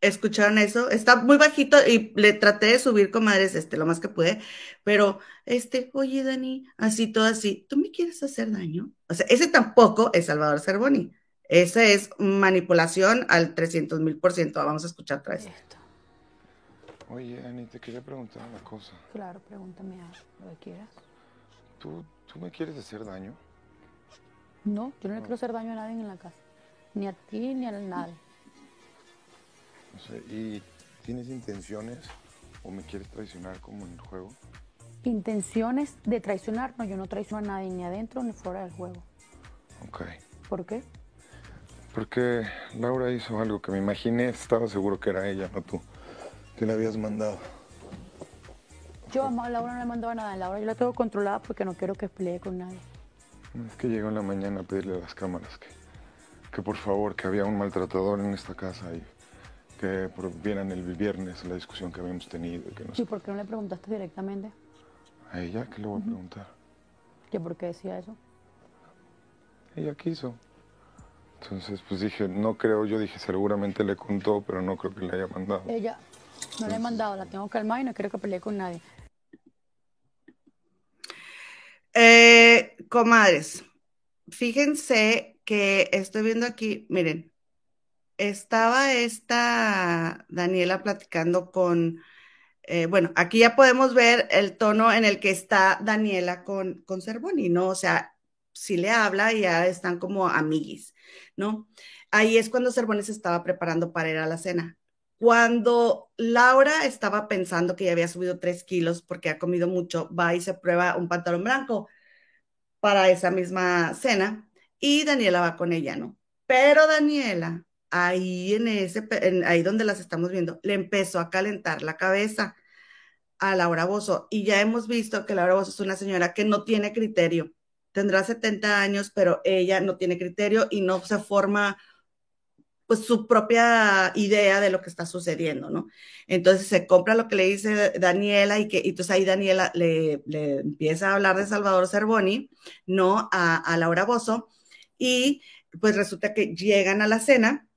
escucharon eso, está muy bajito y le traté de subir, comadres, este, lo más que pude, pero, este, oye, Dani, así, todo así, ¿tú me quieres hacer daño? O sea, ese tampoco es Salvador Cervoni, ese es manipulación al 300 mil por ciento, vamos a escuchar otra vez. Oye, Dani, te quería preguntar una cosa. Claro, pregúntame algo, lo que quieras. ¿Tú, ¿Tú me quieres hacer daño? No, yo no le quiero hacer daño a nadie en la casa, ni a ti ni a nadie. ¿Y tienes intenciones o me quieres traicionar como en el juego? Intenciones de traicionar, no, yo no traiciono a nadie, ni adentro ni fuera del juego. Ok. ¿Por qué? Porque Laura hizo algo que me imaginé, estaba seguro que era ella, no tú. Que le habías mandado. Yo a Laura no le he mandado nada. Laura yo la tengo controlada porque no quiero que pelee con nadie. Es que llegó en la mañana a pedirle a las cámaras que, que por favor, que había un maltratador en esta casa y que vieran el viernes la discusión que habíamos tenido. Que ¿Y por qué no le preguntaste directamente? A ella, ¿qué le voy a preguntar? ¿Y por qué decía eso? Ella quiso. Entonces, pues dije, no creo, yo dije, seguramente le contó, pero no creo que le haya mandado. Ella, no le he mandado, la tengo calmada y no quiero que pelee con nadie. Eh, comadres, fíjense que estoy viendo aquí, miren, estaba esta Daniela platicando con, eh, bueno, aquí ya podemos ver el tono en el que está Daniela con, con Cervoni, ¿no? O sea, si le habla y ya están como amiguis, ¿no? Ahí es cuando Cervoni se estaba preparando para ir a la cena. Cuando Laura estaba pensando que ya había subido tres kilos porque ha comido mucho, va y se prueba un pantalón blanco para esa misma cena y Daniela va con ella, ¿no? Pero Daniela, ahí en ese, ahí donde las estamos viendo, le empezó a calentar la cabeza a Laura Bozo y ya hemos visto que Laura Bozo es una señora que no tiene criterio. Tendrá 70 años, pero ella no tiene criterio y no se forma pues su propia idea de lo que está sucediendo, ¿no? Entonces se compra lo que le dice Daniela y que entonces ahí Daniela le, empieza a hablar de Salvador Cervoni, ¿no? A, a Laura Bozo y pues resulta que llegan a la cena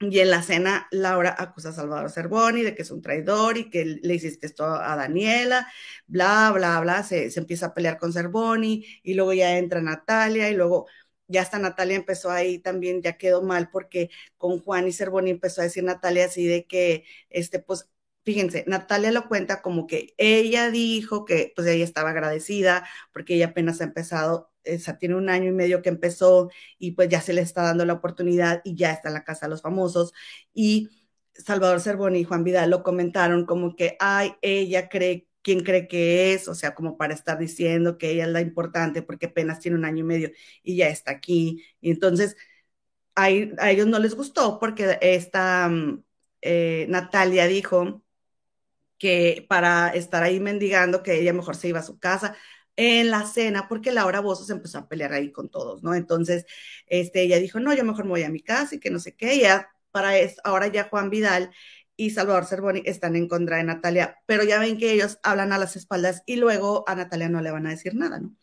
y en la cena Laura acusa a Salvador Cervoni de que es un traidor y que le hiciste esto a Daniela, bla, bla, bla, se, se empieza a pelear con Cervoni y luego ya entra Natalia y luego ya hasta Natalia empezó ahí también, ya quedó mal porque con Juan y Cervoni empezó a decir Natalia así de que, este, pues, fíjense, Natalia lo cuenta como que ella dijo que pues ella estaba agradecida porque ella apenas ha empezado, o sea, tiene un año y medio que empezó y pues ya se le está dando la oportunidad y ya está en la casa de los famosos. Y Salvador Cervoni y Juan Vidal lo comentaron como que, ay, ella cree quién cree que es, o sea, como para estar diciendo que ella es la importante porque apenas tiene un año y medio y ya está aquí. Y entonces a, a ellos no les gustó porque esta mm, eh, Natalia dijo que para estar ahí mendigando que ella mejor se iba a su casa en la cena porque Laura Bozo se empezó a pelear ahí con todos, ¿no? Entonces, este, ella dijo, no, yo mejor me voy a mi casa y que no sé qué, ya para eso, ahora ya Juan Vidal y Salvador Cervoni están en contra de Natalia, pero ya ven que ellos hablan a las espaldas y luego a Natalia no le van a decir nada, ¿no?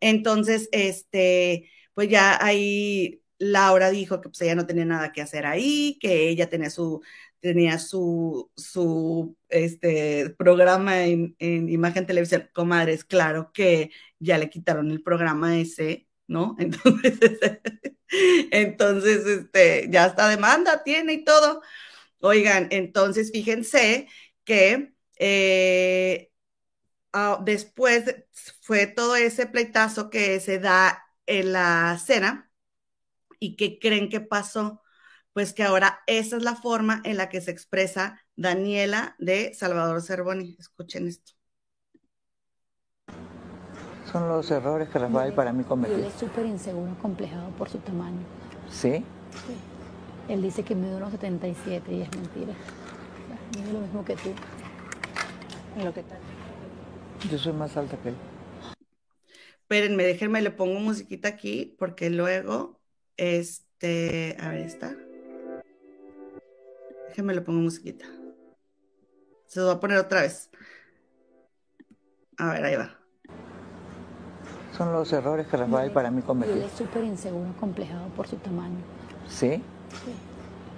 Entonces, este, pues ya ahí Laura dijo que pues ella no tenía nada que hacer ahí, que ella tenía su, tenía su, su este, programa en, en imagen televisión. Comadres, claro que ya le quitaron el programa ese, ¿no? Entonces, entonces, este, ya hasta demanda tiene y todo. Oigan, entonces fíjense que eh, ah, después fue todo ese pleitazo que se da en la cena y que creen que pasó, pues que ahora esa es la forma en la que se expresa Daniela de Salvador Cervoni. Escuchen esto. Son los errores que Rafael para mí cometió. Él es súper inseguro, complejado por su tamaño. ¿Sí? Sí. Él dice que mide unos 77 y es mentira. Mide lo mismo que tú. lo que tal? Yo soy más alta que él. Espérenme, déjenme, le pongo musiquita aquí porque luego, este, a ver, está. Déjenme le pongo musiquita. Se lo voy a poner otra vez. A ver, ahí va. Son los errores que Rafael para mí cometió. Él es súper inseguro, complejado por su tamaño. ¿Sí?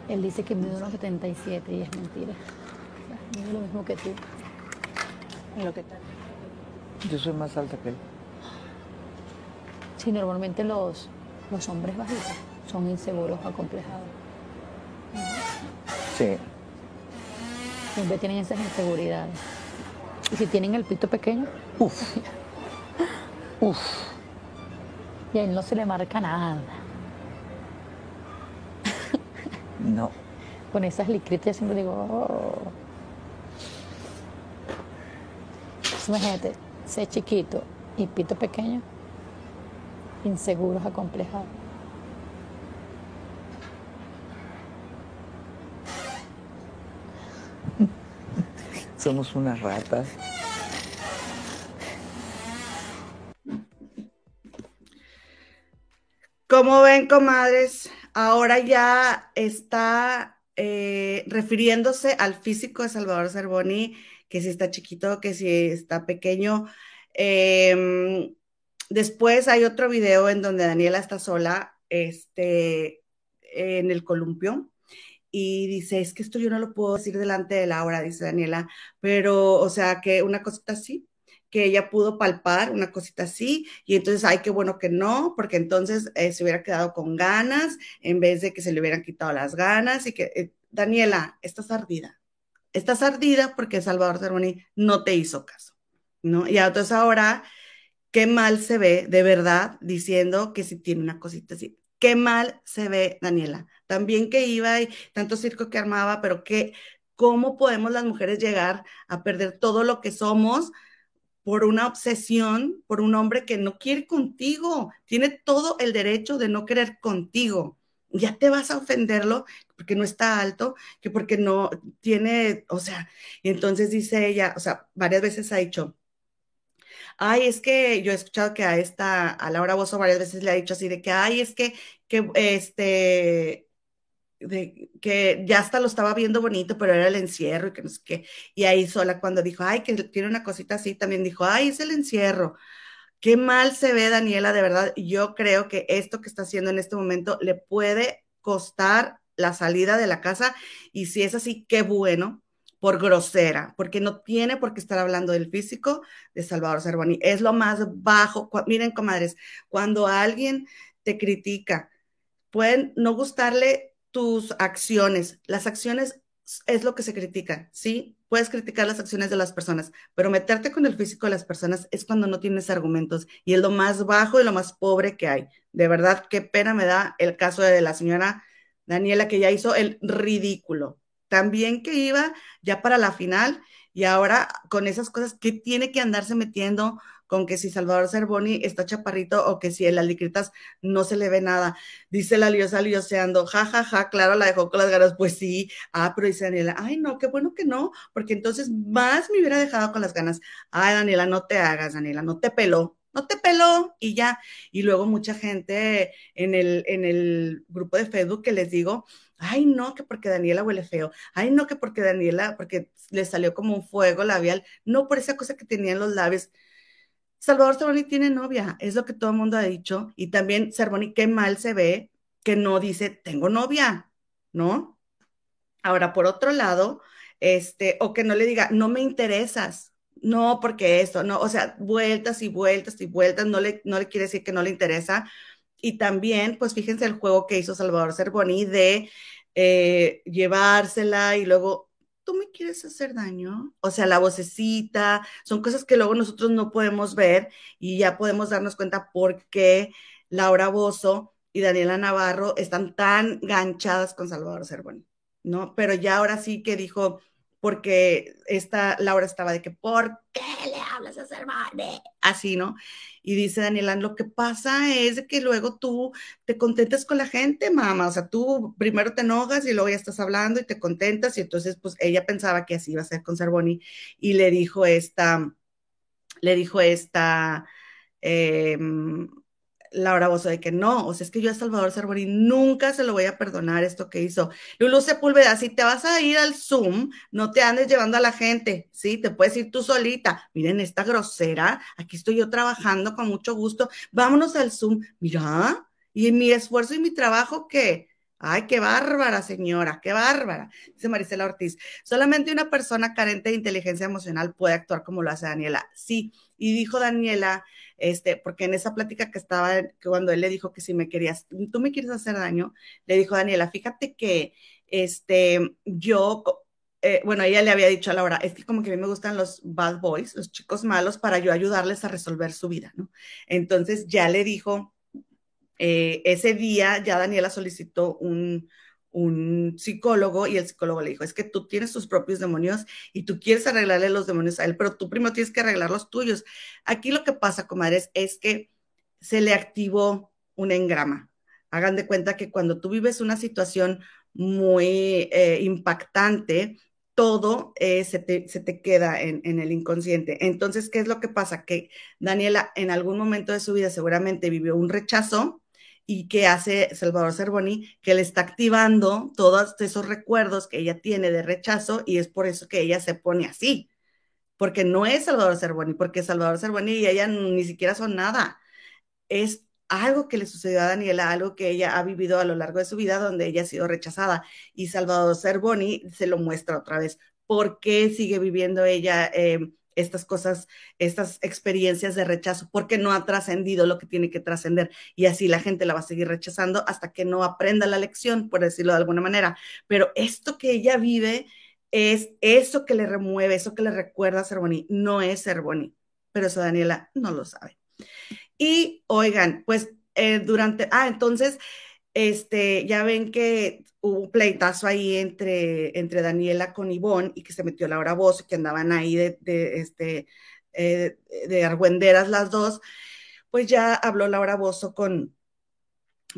Él dice que mide unos 77 y es mentira. Mide lo mismo que tú. lo que tal? Yo soy más alta que él. Sí, normalmente los, los hombres bajitos son inseguros o acomplejados. Sí. Siempre tienen esas inseguridades. Y si tienen el pito pequeño, uff. Uf. Y a él no se le marca nada. No. Con esas licritas siempre digo, oh. Imagínate, ser chiquito y pito pequeño, inseguros, acomplejados. Somos unas ratas. Como ven, comadres, ahora ya está eh, refiriéndose al físico de Salvador Cervoni, que si está chiquito, que si está pequeño. Em, después hay otro video en donde Daniela está sola, este, en el columpio, y dice, es que esto yo no lo puedo decir delante de Laura, dice Daniela, pero, o sea, que una cosita así, que ella pudo palpar una cosita así, y entonces, ay, qué bueno que no, porque entonces eh, se hubiera quedado con ganas en vez de que se le hubieran quitado las ganas y que, eh, Daniela, estás ardida, estás ardida porque Salvador Cervoni no te hizo caso, ¿no? Y entonces ahora, qué mal se ve, de verdad, diciendo que si tiene una cosita así, qué mal se ve, Daniela. También que iba y tanto circo que armaba, pero que, ¿cómo podemos las mujeres llegar a perder todo lo que somos? por una obsesión, por un hombre que no quiere contigo, tiene todo el derecho de no querer contigo. Ya te vas a ofenderlo porque no está alto, que porque no tiene, o sea, y entonces dice ella, o sea, varias veces ha dicho, ay, es que yo he escuchado que a esta, a Laura Bozo varias veces le ha dicho así de que, ay, es que, que este, de que ya hasta lo estaba viendo bonito, pero era el encierro y que no sé qué. Y ahí sola cuando dijo, ay, que tiene una cosita así, también dijo, ay, es el encierro. Qué mal se ve Daniela, de verdad. Yo creo que esto que está haciendo en este momento le puede costar la salida de la casa y si es así, qué bueno, por grosera, porque no tiene por qué estar hablando del físico de Salvador Cervoni. Es lo más bajo. Miren, comadres, cuando alguien te critica, pueden no gustarle tus acciones. Las acciones es lo que se critica, ¿sí? Puedes criticar las acciones de las personas, pero meterte con el físico de las personas es cuando no tienes argumentos y es lo más bajo y lo más pobre que hay. De verdad, qué pena me da el caso de la señora Daniela que ya hizo el ridículo. También que iba ya para la final y ahora con esas cosas que tiene que andarse metiendo con que si Salvador Cervoni está chaparrito o que si el Alicritas no se le ve nada. Dice la liosa lioseando, ja, ja, ja, claro, la dejó con las ganas, pues sí. Ah, pero dice Daniela, ay, no, qué bueno que no, porque entonces más me hubiera dejado con las ganas. Ay, Daniela, no te hagas, Daniela, no te peló, no te peló y ya. Y luego mucha gente en el, en el grupo de Facebook que les digo, ay, no, que porque Daniela huele feo, ay, no, que porque Daniela, porque le salió como un fuego labial, no por esa cosa que tenía en los labios. Salvador Cervoni tiene novia, es lo que todo el mundo ha dicho. Y también Cervoni, qué mal se ve que no dice, tengo novia, ¿no? Ahora, por otro lado, este, o que no le diga, no me interesas, no, porque esto, no, o sea, vueltas y vueltas y vueltas, no le, no le quiere decir que no le interesa. Y también, pues fíjense el juego que hizo Salvador Cervoni de eh, llevársela y luego tú me quieres hacer daño. O sea, la vocecita, son cosas que luego nosotros no podemos ver y ya podemos darnos cuenta por qué Laura Bozo y Daniela Navarro están tan ganchadas con Salvador Cervoni, ¿no? Pero ya ahora sí que dijo, porque esta Laura estaba de que, ¿por qué le hablas a Cervoni? Así, ¿no? Y dice Daniela, lo que pasa es que luego tú te contentas con la gente, mamá. O sea, tú primero te enojas y luego ya estás hablando y te contentas. Y entonces, pues ella pensaba que así iba a ser con Cervoni. Y le dijo esta, le dijo esta, eh, Laura Bozo de que no, o sea, es que yo a Salvador Cervoni nunca se lo voy a perdonar esto que hizo. Lulu Sepúlveda, si te vas a ir al Zoom, no te andes llevando a la gente, ¿sí? Te puedes ir tú solita. Miren, esta grosera, aquí estoy yo trabajando con mucho gusto. Vámonos al Zoom. Mira, y mi esfuerzo y mi trabajo, ¿qué? Ay, qué bárbara, señora, qué bárbara. Dice Marisela Ortiz, solamente una persona carente de inteligencia emocional puede actuar como lo hace Daniela. Sí, y dijo Daniela, este, porque en esa plática que estaba, cuando él le dijo que si me querías, tú me quieres hacer daño, le dijo Daniela, fíjate que, este, yo, eh, bueno, ella le había dicho a Laura, es que como que a mí me gustan los bad boys, los chicos malos, para yo ayudarles a resolver su vida, ¿no? Entonces ya le dijo, eh, ese día ya Daniela solicitó un, un psicólogo y el psicólogo le dijo, es que tú tienes tus propios demonios y tú quieres arreglarle los demonios a él, pero tú primero tienes que arreglar los tuyos. Aquí lo que pasa, comadres, es que se le activó un engrama. Hagan de cuenta que cuando tú vives una situación muy eh, impactante, todo eh, se, te, queda en, en, el inconsciente. Entonces, ¿qué es lo que pasa? Que Daniela en algún momento de su vida seguramente vivió un rechazo y que hace Salvador Cervoni, que le está activando todos esos recuerdos que ella tiene de rechazo y es por eso que ella se pone así, porque no es Salvador Cervoni, porque Salvador Cervoni y ella ni siquiera son nada. Es algo que le sucedió a Daniela, algo que ella ha vivido a lo largo de su vida, donde ella ha sido rechazada. Y Salvador Cervoni se lo muestra otra vez. ¿Por qué sigue viviendo ella eh, estas cosas, estas experiencias de rechazo? Porque no ha trascendido lo que tiene que trascender. Y así la gente la va a seguir rechazando hasta que no aprenda la lección, por decirlo de alguna manera. Pero esto que ella vive es eso que le remueve, eso que le recuerda a Cervoni. No es Cervoni, pero eso Daniela no lo sabe. Y oigan, pues eh, durante, ah, entonces, este, ya ven que hubo un pleitazo ahí entre, entre Daniela con Ivonne y que se metió Laura Bozo, que andaban ahí de, este, eh, de argüenderas las dos, pues ya habló Laura Bozo con,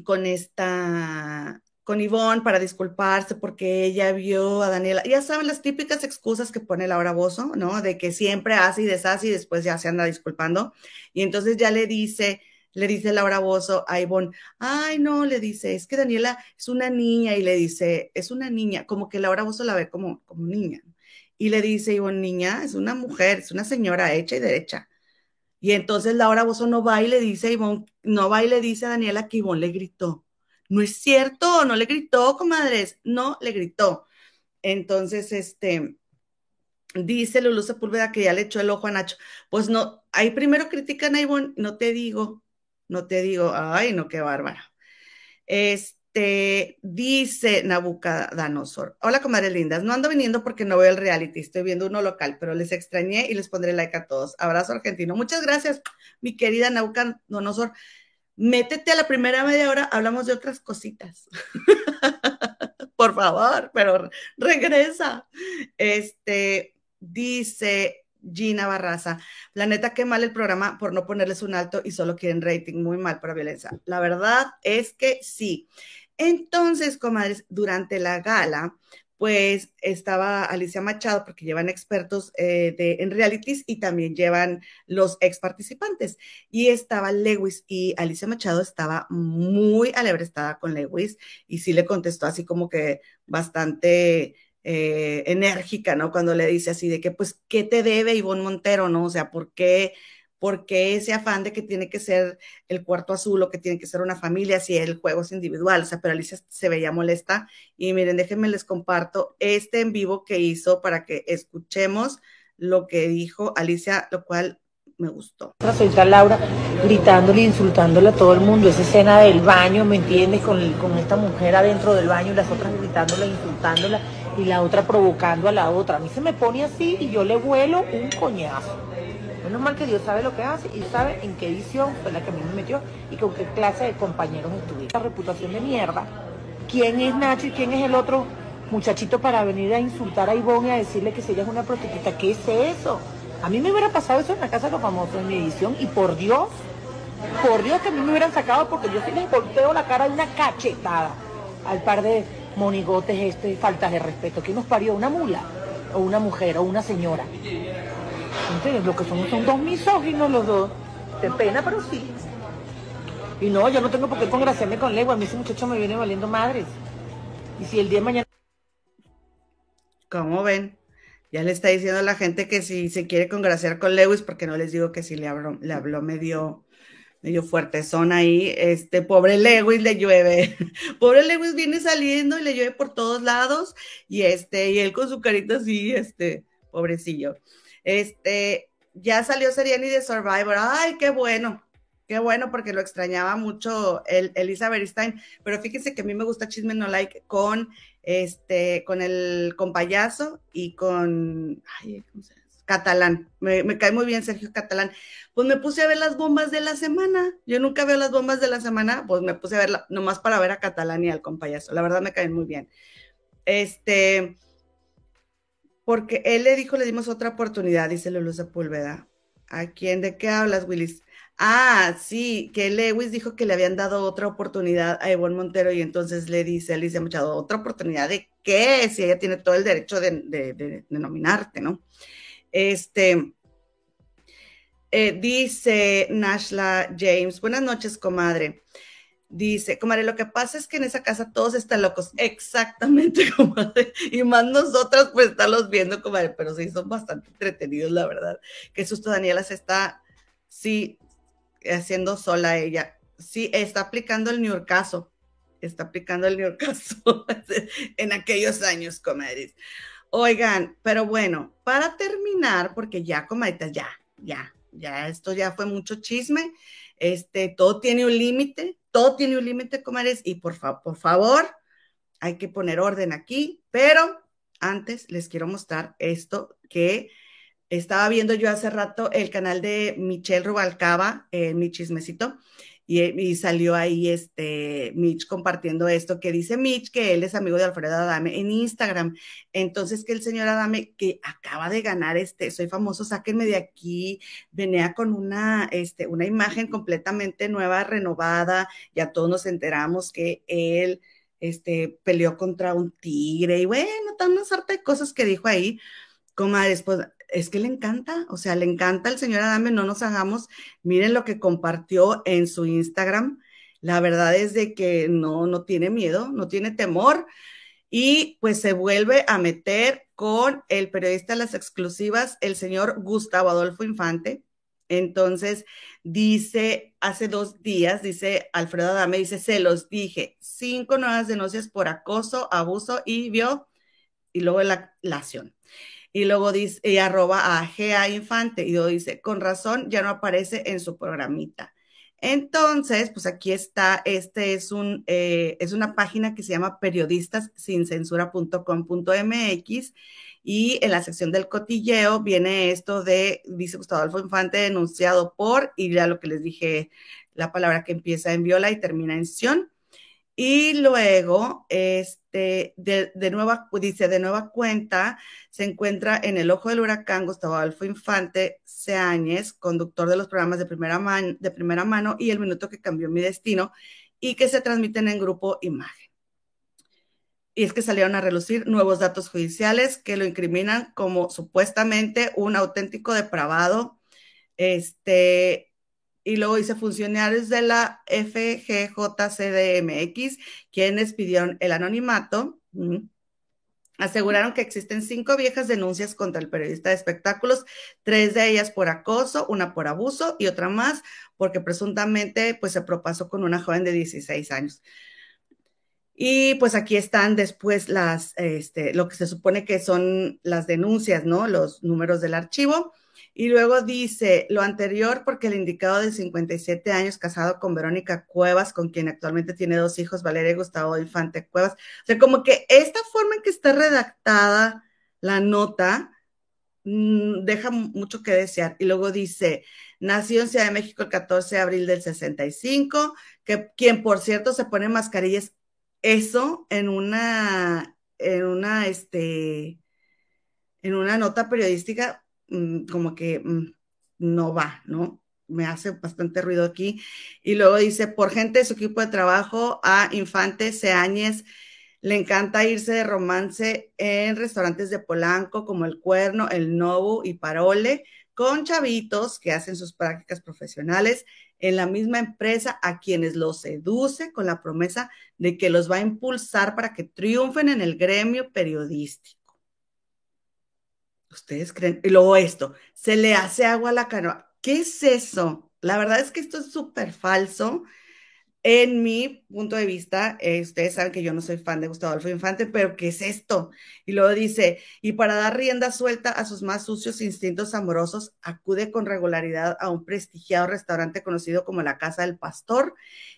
con esta, con Ivonne para disculparse porque ella vio a Daniela. Ya saben las típicas excusas que pone Laura Bozo, ¿no? De que siempre hace y deshace y después ya se anda disculpando. Y entonces ya le dice, le dice Laura Bozo a Ivonne, ay, no, le dice, es que Daniela es una niña y le dice, es una niña, como que Laura Bozo la ve como, como niña. Y le dice Ivonne, niña, es una mujer, es una señora hecha y derecha. Y entonces Laura Bozo no va y le dice a Ivonne, no va y le dice a Daniela que Ivonne le gritó no es cierto, no le gritó, comadres, no le gritó. Entonces, este, dice Lulu Sepúlveda que ya le echó el ojo a Nacho. Pues no, ahí primero critican a Ivonne, no te digo, no te digo, ay, no, qué bárbara. Este, dice Nabucodonosor. Hola, comadres lindas. No ando viniendo porque no veo el reality, estoy viendo uno local, pero les extrañé y les pondré like a todos. Abrazo argentino. Muchas gracias, mi querida Nabucodonosor métete a la primera media hora, hablamos de otras cositas. Por favor, pero regresa. Este dice Gina Barraza, la neta qué mal el programa por no ponerles un alto y solo quieren rating, muy mal para violencia. La verdad es que sí. Entonces, comadres, durante la gala, pues estaba Alicia Machado, porque llevan expertos eh, de, en realities y también llevan los ex participantes. Y estaba Lewis y Alicia Machado estaba muy alebrestada con Lewis y sí le contestó así como que bastante eh, enérgica, ¿no? Cuando le dice así de que, pues, ¿qué te debe Ivonne Montero, no? O sea, ¿por qué? porque ese afán de que tiene que ser el cuarto azul o que tiene que ser una familia si el juego es individual. O sea, pero Alicia se veía molesta. Y miren, déjenme les comparto este en vivo que hizo para que escuchemos lo que dijo Alicia, lo cual me gustó. Soy Laura gritándole, insultándole a todo el mundo. Esa escena del baño, ¿me entiendes? Con, con esta mujer adentro del baño y las otras gritándola, insultándola y la otra provocando a la otra. A mí se me pone así y yo le vuelo un coñazo. Menos mal que Dios sabe lo que hace y sabe en qué edición fue la que a mí me metió y con qué clase de compañeros estuve. La reputación de mierda. ¿Quién es Nacho y quién es el otro muchachito para venir a insultar a Ivonne y a decirle que si ella es una prostituta? ¿Qué es eso? A mí me hubiera pasado eso en la casa de los famosos en mi edición y por Dios, por Dios que a mí me hubieran sacado porque yo sí les volteo la cara de una cachetada al par de monigotes este, faltas de respeto. ¿Quién nos parió? ¿Una mula? ¿O una mujer? ¿O una señora? Entonces, lo que son son dos misóginos los dos. De pena, pero sí. Y no, yo no tengo por qué congraciarme con Lego. A mí ese muchacho me viene valiendo madres. Y si el día de mañana... ¿Cómo ven? Ya le está diciendo a la gente que si se quiere congraciar con Lewis, porque no les digo que si le habló, le habló medio, medio fuerte son ahí, este pobre Lewis le llueve, pobre Lewis viene saliendo y le llueve por todos lados, y este, y él con su carita así, este, pobrecillo. Este, ya salió Seriani de Survivor. Ay, qué bueno. Qué bueno, porque lo extrañaba mucho el, Elisa. Pero fíjense que a mí me gusta Chisme No Like con este, con el con payaso y con ay, ¿cómo se? Catalán. Me, cae muy bien Sergio Catalán. Pues me puse a ver las bombas de la semana. Yo nunca veo las bombas de la semana, pues me puse a verla nomás para ver a Catalán y al compayazo. La verdad me caen muy bien. Este, porque él le dijo, le dimos otra oportunidad, dice Lulu Sepúlveda. ¿A quién? ¿De qué hablas, Willis? Ah, sí, que Lewis dijo que le habían dado otra oportunidad a Ivonne Montero y entonces le dice Alicia Machado, ¿otra oportunidad de qué? Si ella tiene todo el derecho de, nominarte, ¿no? Este, eh, dice Nashla James, buenas noches, comadre. Dice, comadre, lo que pasa es que en esa casa todos están locos. Exactamente, comadre. Y más nosotras, pues, estarlos viendo, comadre. Pero sí, son bastante entretenidos, la verdad. Qué susto, Daniela se está, sí, haciendo sola ella. Sí, está aplicando el New caso. Está aplicando el New caso en aquellos años, comadres. Oigan, pero bueno, para terminar, porque ya, comadritas, ya, ya, ya, esto ya fue mucho chisme. Este, todo tiene un límite, todo tiene un límite, comadres, y por, por favor, hay que poner orden aquí, pero antes les quiero mostrar esto que estaba viendo yo hace rato el canal de Michelle Rubalcaba, mi chismecito, y, salió ahí este Mitch compartiendo esto que dice Mitch que él es amigo de Alfredo Adame en Instagram. Entonces que el señor Adame que acaba de ganar este Soy famoso, sáquenme de aquí, venía con una este una imagen completamente nueva, renovada, ya todos nos enteramos que él este peleó contra un tigre y bueno, tan una sarta de cosas que dijo ahí. Como después, es que le encanta, o sea, le encanta el señor Adame, no nos hagamos, miren lo que compartió en su Instagram, la verdad es de que no, no tiene miedo, no tiene temor y pues se vuelve a meter con el periodista de las exclusivas, el señor Gustavo Adolfo Infante. Entonces dice, hace dos días, dice Alfredo Adame, dice, se los dije, cinco nuevas denuncias por acoso, abuso y vio, y luego la lación y luego dice, y arroba a GA Infante, y dice, con razón, ya no aparece en su programita. Entonces, pues aquí está, este es, un, eh, es una página que se llama periodistascincensura.com.mx y en la sección del cotilleo viene esto de, dice Gustavo Adolfo Infante, denunciado por, y ya lo que les dije, la palabra que empieza en viola y termina en sion. Y luego, este, de, nueva, dice, de nueva cuenta, se encuentra en el ojo del huracán Gustavo Adolfo Infante Seáñez, conductor de los programas de primera, de primera mano y El Minuto que Cambió Mi Destino, y que se transmiten en grupo Imagen. Y es que salieron a relucir nuevos datos judiciales que lo incriminan como supuestamente un auténtico depravado, este, y luego dice funcionarios de la FGJCDMX, quienes pidieron el anonimato, aseguraron que existen cinco viejas denuncias contra el periodista de espectáculos, tres de ellas por acoso, una por abuso y otra más porque presuntamente pues se propasó con una joven de 16 años. Y pues aquí están después las, este, lo que se supone que son las denuncias, ¿no? Los números del archivo. Y luego dice lo anterior porque el indicado de 57 años casado con Verónica Cuevas, con quien actualmente tiene dos hijos, Valeria y Gustavo Infante Cuevas. O sea, como que esta forma en que está redactada la nota mm, deja mucho que desear. Y luego dice, nació en Ciudad de México el 14 de abril del 65, que quien por cierto se pone mascarillas. Eso en una, en una, este, en una nota periodística Mm, como que mm, no va, ¿no? Me hace bastante ruido aquí. Y luego dice, por gente de su equipo de trabajo, a Infante Seáñez le encanta irse de romance en restaurantes de Polanco como El Cuerno, El Novo y Parole, con chavitos que hacen sus prácticas profesionales en la misma empresa a quienes los seduce con la promesa de que los va a impulsar para que triunfen en el gremio periodístico. ¿Ustedes creen? Y luego esto, se le hace agua a la canoa. ¿Qué es eso? La verdad es que esto es súper falso. En mi punto de vista, eh, ustedes saben que yo no soy fan de Gustavo Adolfo Infante, pero ¿qué es esto? Y luego dice, y para dar rienda suelta a sus más sucios instintos amorosos, acude con regularidad a un prestigiado restaurante conocido como la Casa del Pastor,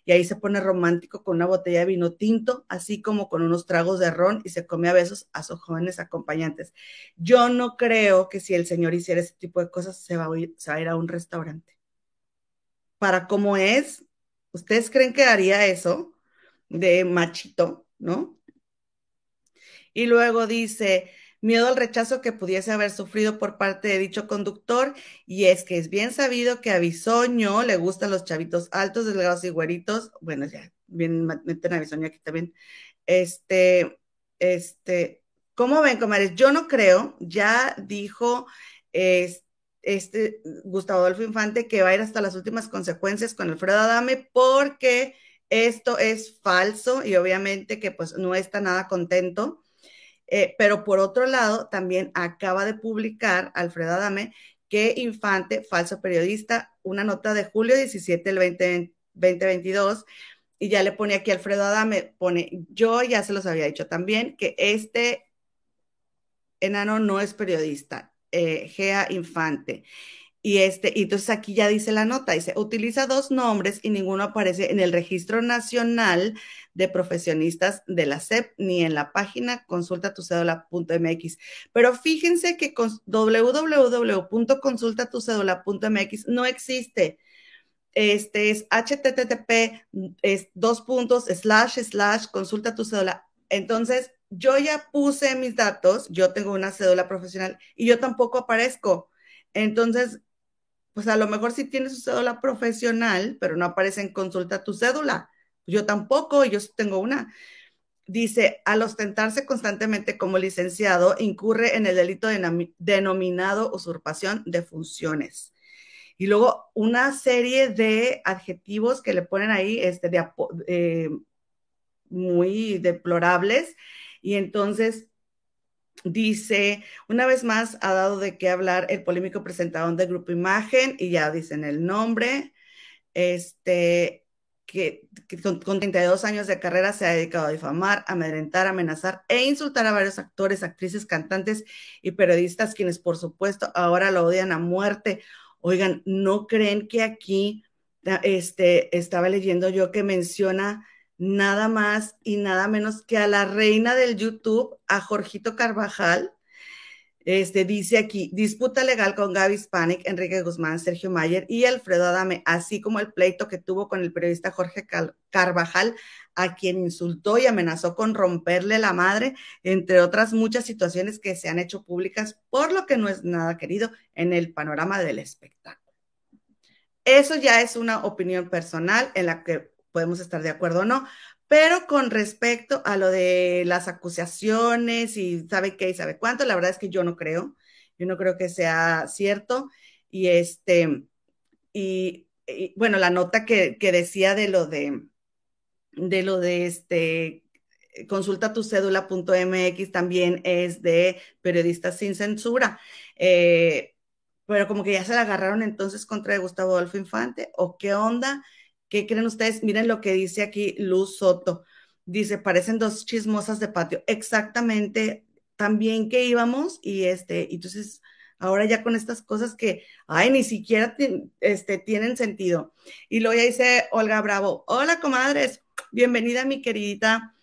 y ahí se pone romántico con una botella de vino tinto, así como con unos tragos de ron, y se come a besos a sus jóvenes acompañantes. Yo no creo que si el señor hiciera ese tipo de cosas, se a se va a, ir a un restaurante. Para cómo es, ¿Ustedes creen que haría eso de machito, no? Y luego dice, miedo al rechazo que pudiese haber sufrido por parte de dicho conductor, y es que es bien sabido que a Bisoño le gustan los chavitos altos, delgados y güeritos, bueno, ya, bien, meten a Bisoño aquí también, este, este, ¿cómo ven, comadres? Yo no creo, ya dijo, este, este Gustavo Adolfo Infante que va a ir hasta las últimas consecuencias con Alfredo Adame porque esto es falso y obviamente que pues no está nada contento. Eh, pero por otro lado, también acaba de publicar Alfredo Adame que Infante, falso periodista, una nota de julio 17 del 2022, y ya le pone aquí Alfredo Adame, pone, yo ya se los había dicho también, que este enano no es periodista, eh, Gea Infante. Y este, y entonces aquí ya dice la nota, dice, utiliza dos nombres y ninguno aparece en el registro nacional de profesionistas de la SEP ni en la página consulta tu cédula.mx. Pero fíjense que www.consultatucédula.mx no existe. Este es http es dos puntos slash slash consulta tu cédula. Entonces, yo ya puse mis datos, yo tengo una cédula profesional y yo tampoco aparezco. Entonces, pues a lo mejor sí tiene su cédula profesional, pero no aparece en consulta tu cédula. Yo tampoco, yo tengo una. Dice, al ostentarse constantemente como licenciado, incurre en el delito denominado usurpación de funciones. Y luego una serie de adjetivos que le ponen ahí, este, eh, muy deplorables. Y entonces Dice, una vez más ha dado de qué hablar el polémico presentador de Grupo Imagen y ya dicen el nombre. Este, que, con, 32 años de carrera se ha dedicado a difamar, amedrentar, amenazar e insultar a varios actores, actrices, cantantes y periodistas, quienes por supuesto ahora lo odian a muerte. Oigan, ¿no creen que aquí, este, estaba leyendo yo que menciona nada más y nada menos que a la reina del YouTube, a Jorgito Carvajal. Este dice aquí, disputa legal con Gaby Spanik, Enrique Guzmán, Sergio Mayer y Alfredo Adame, así como el pleito que tuvo con el periodista Jorge Carvajal, a quien insultó y amenazó con romperle la madre, entre otras muchas situaciones que se han hecho públicas, por lo que no es nada querido en el panorama del espectáculo. Eso ya es una opinión personal en la que podemos estar de acuerdo o no, pero con respecto a lo de las acusaciones y sabe qué y sabe cuánto, la verdad es que yo no creo, yo no creo que sea cierto. Y este, y, bueno, la nota que, decía de lo de, de lo de este, consulta tu cédula.mx también es de periodistas sin censura. Eh, pero como que ya se la agarraron entonces contra Gustavo Adolfo Infante, o qué onda. ¿Qué creen ustedes? Miren lo que dice aquí Luz Soto. Dice, parecen dos chismosas de patio. Exactamente, también que íbamos y este, entonces ahora ya con estas cosas que, ay, ni siquiera este, tienen sentido. Y luego ya dice Olga Bravo, hola comadres, bienvenida mi querida,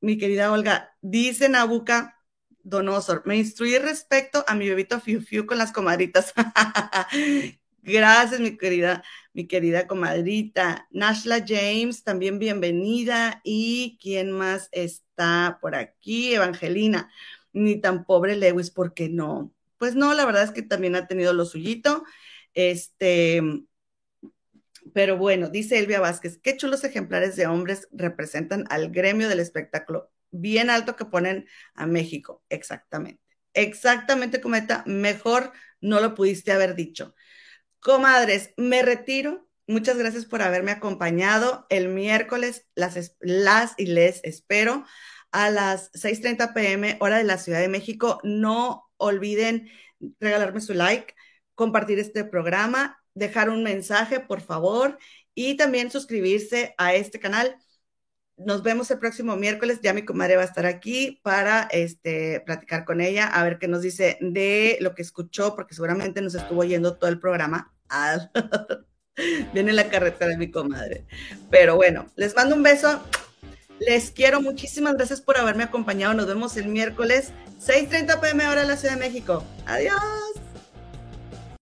mi querida Olga. Dice Nabuca Donosor, me instruí respecto a mi bebito Fiu Fiu con las comadritas. Gracias, mi querida, mi querida comadrita. Nashla James, también bienvenida. ¿Y quién más está por aquí? Evangelina. Ni tan pobre Lewis, ¿por qué no? Pues no, la verdad es que también ha tenido lo suyito. Este, pero bueno, dice Elvia Vázquez, qué chulos ejemplares de hombres representan al gremio del espectáculo. Bien alto que ponen a México. Exactamente. Exactamente, Cometa. Mejor no lo pudiste haber dicho. Comadres, me retiro. Muchas gracias por haberme acompañado. El miércoles las, las y les espero a las 6.30 pm, hora de la Ciudad de México. No olviden regalarme su like, compartir este programa, dejar un mensaje, por favor, y también suscribirse a este canal. Nos vemos el próximo miércoles. Ya mi comadre va a estar aquí para este, platicar con ella, a ver qué nos dice de lo que escuchó, porque seguramente nos estuvo oyendo todo el programa. Viene la carretera de mi comadre. Pero bueno, les mando un beso. Les quiero. Muchísimas gracias por haberme acompañado. Nos vemos el miércoles 6:30 pm hora en la Ciudad de México. Adiós.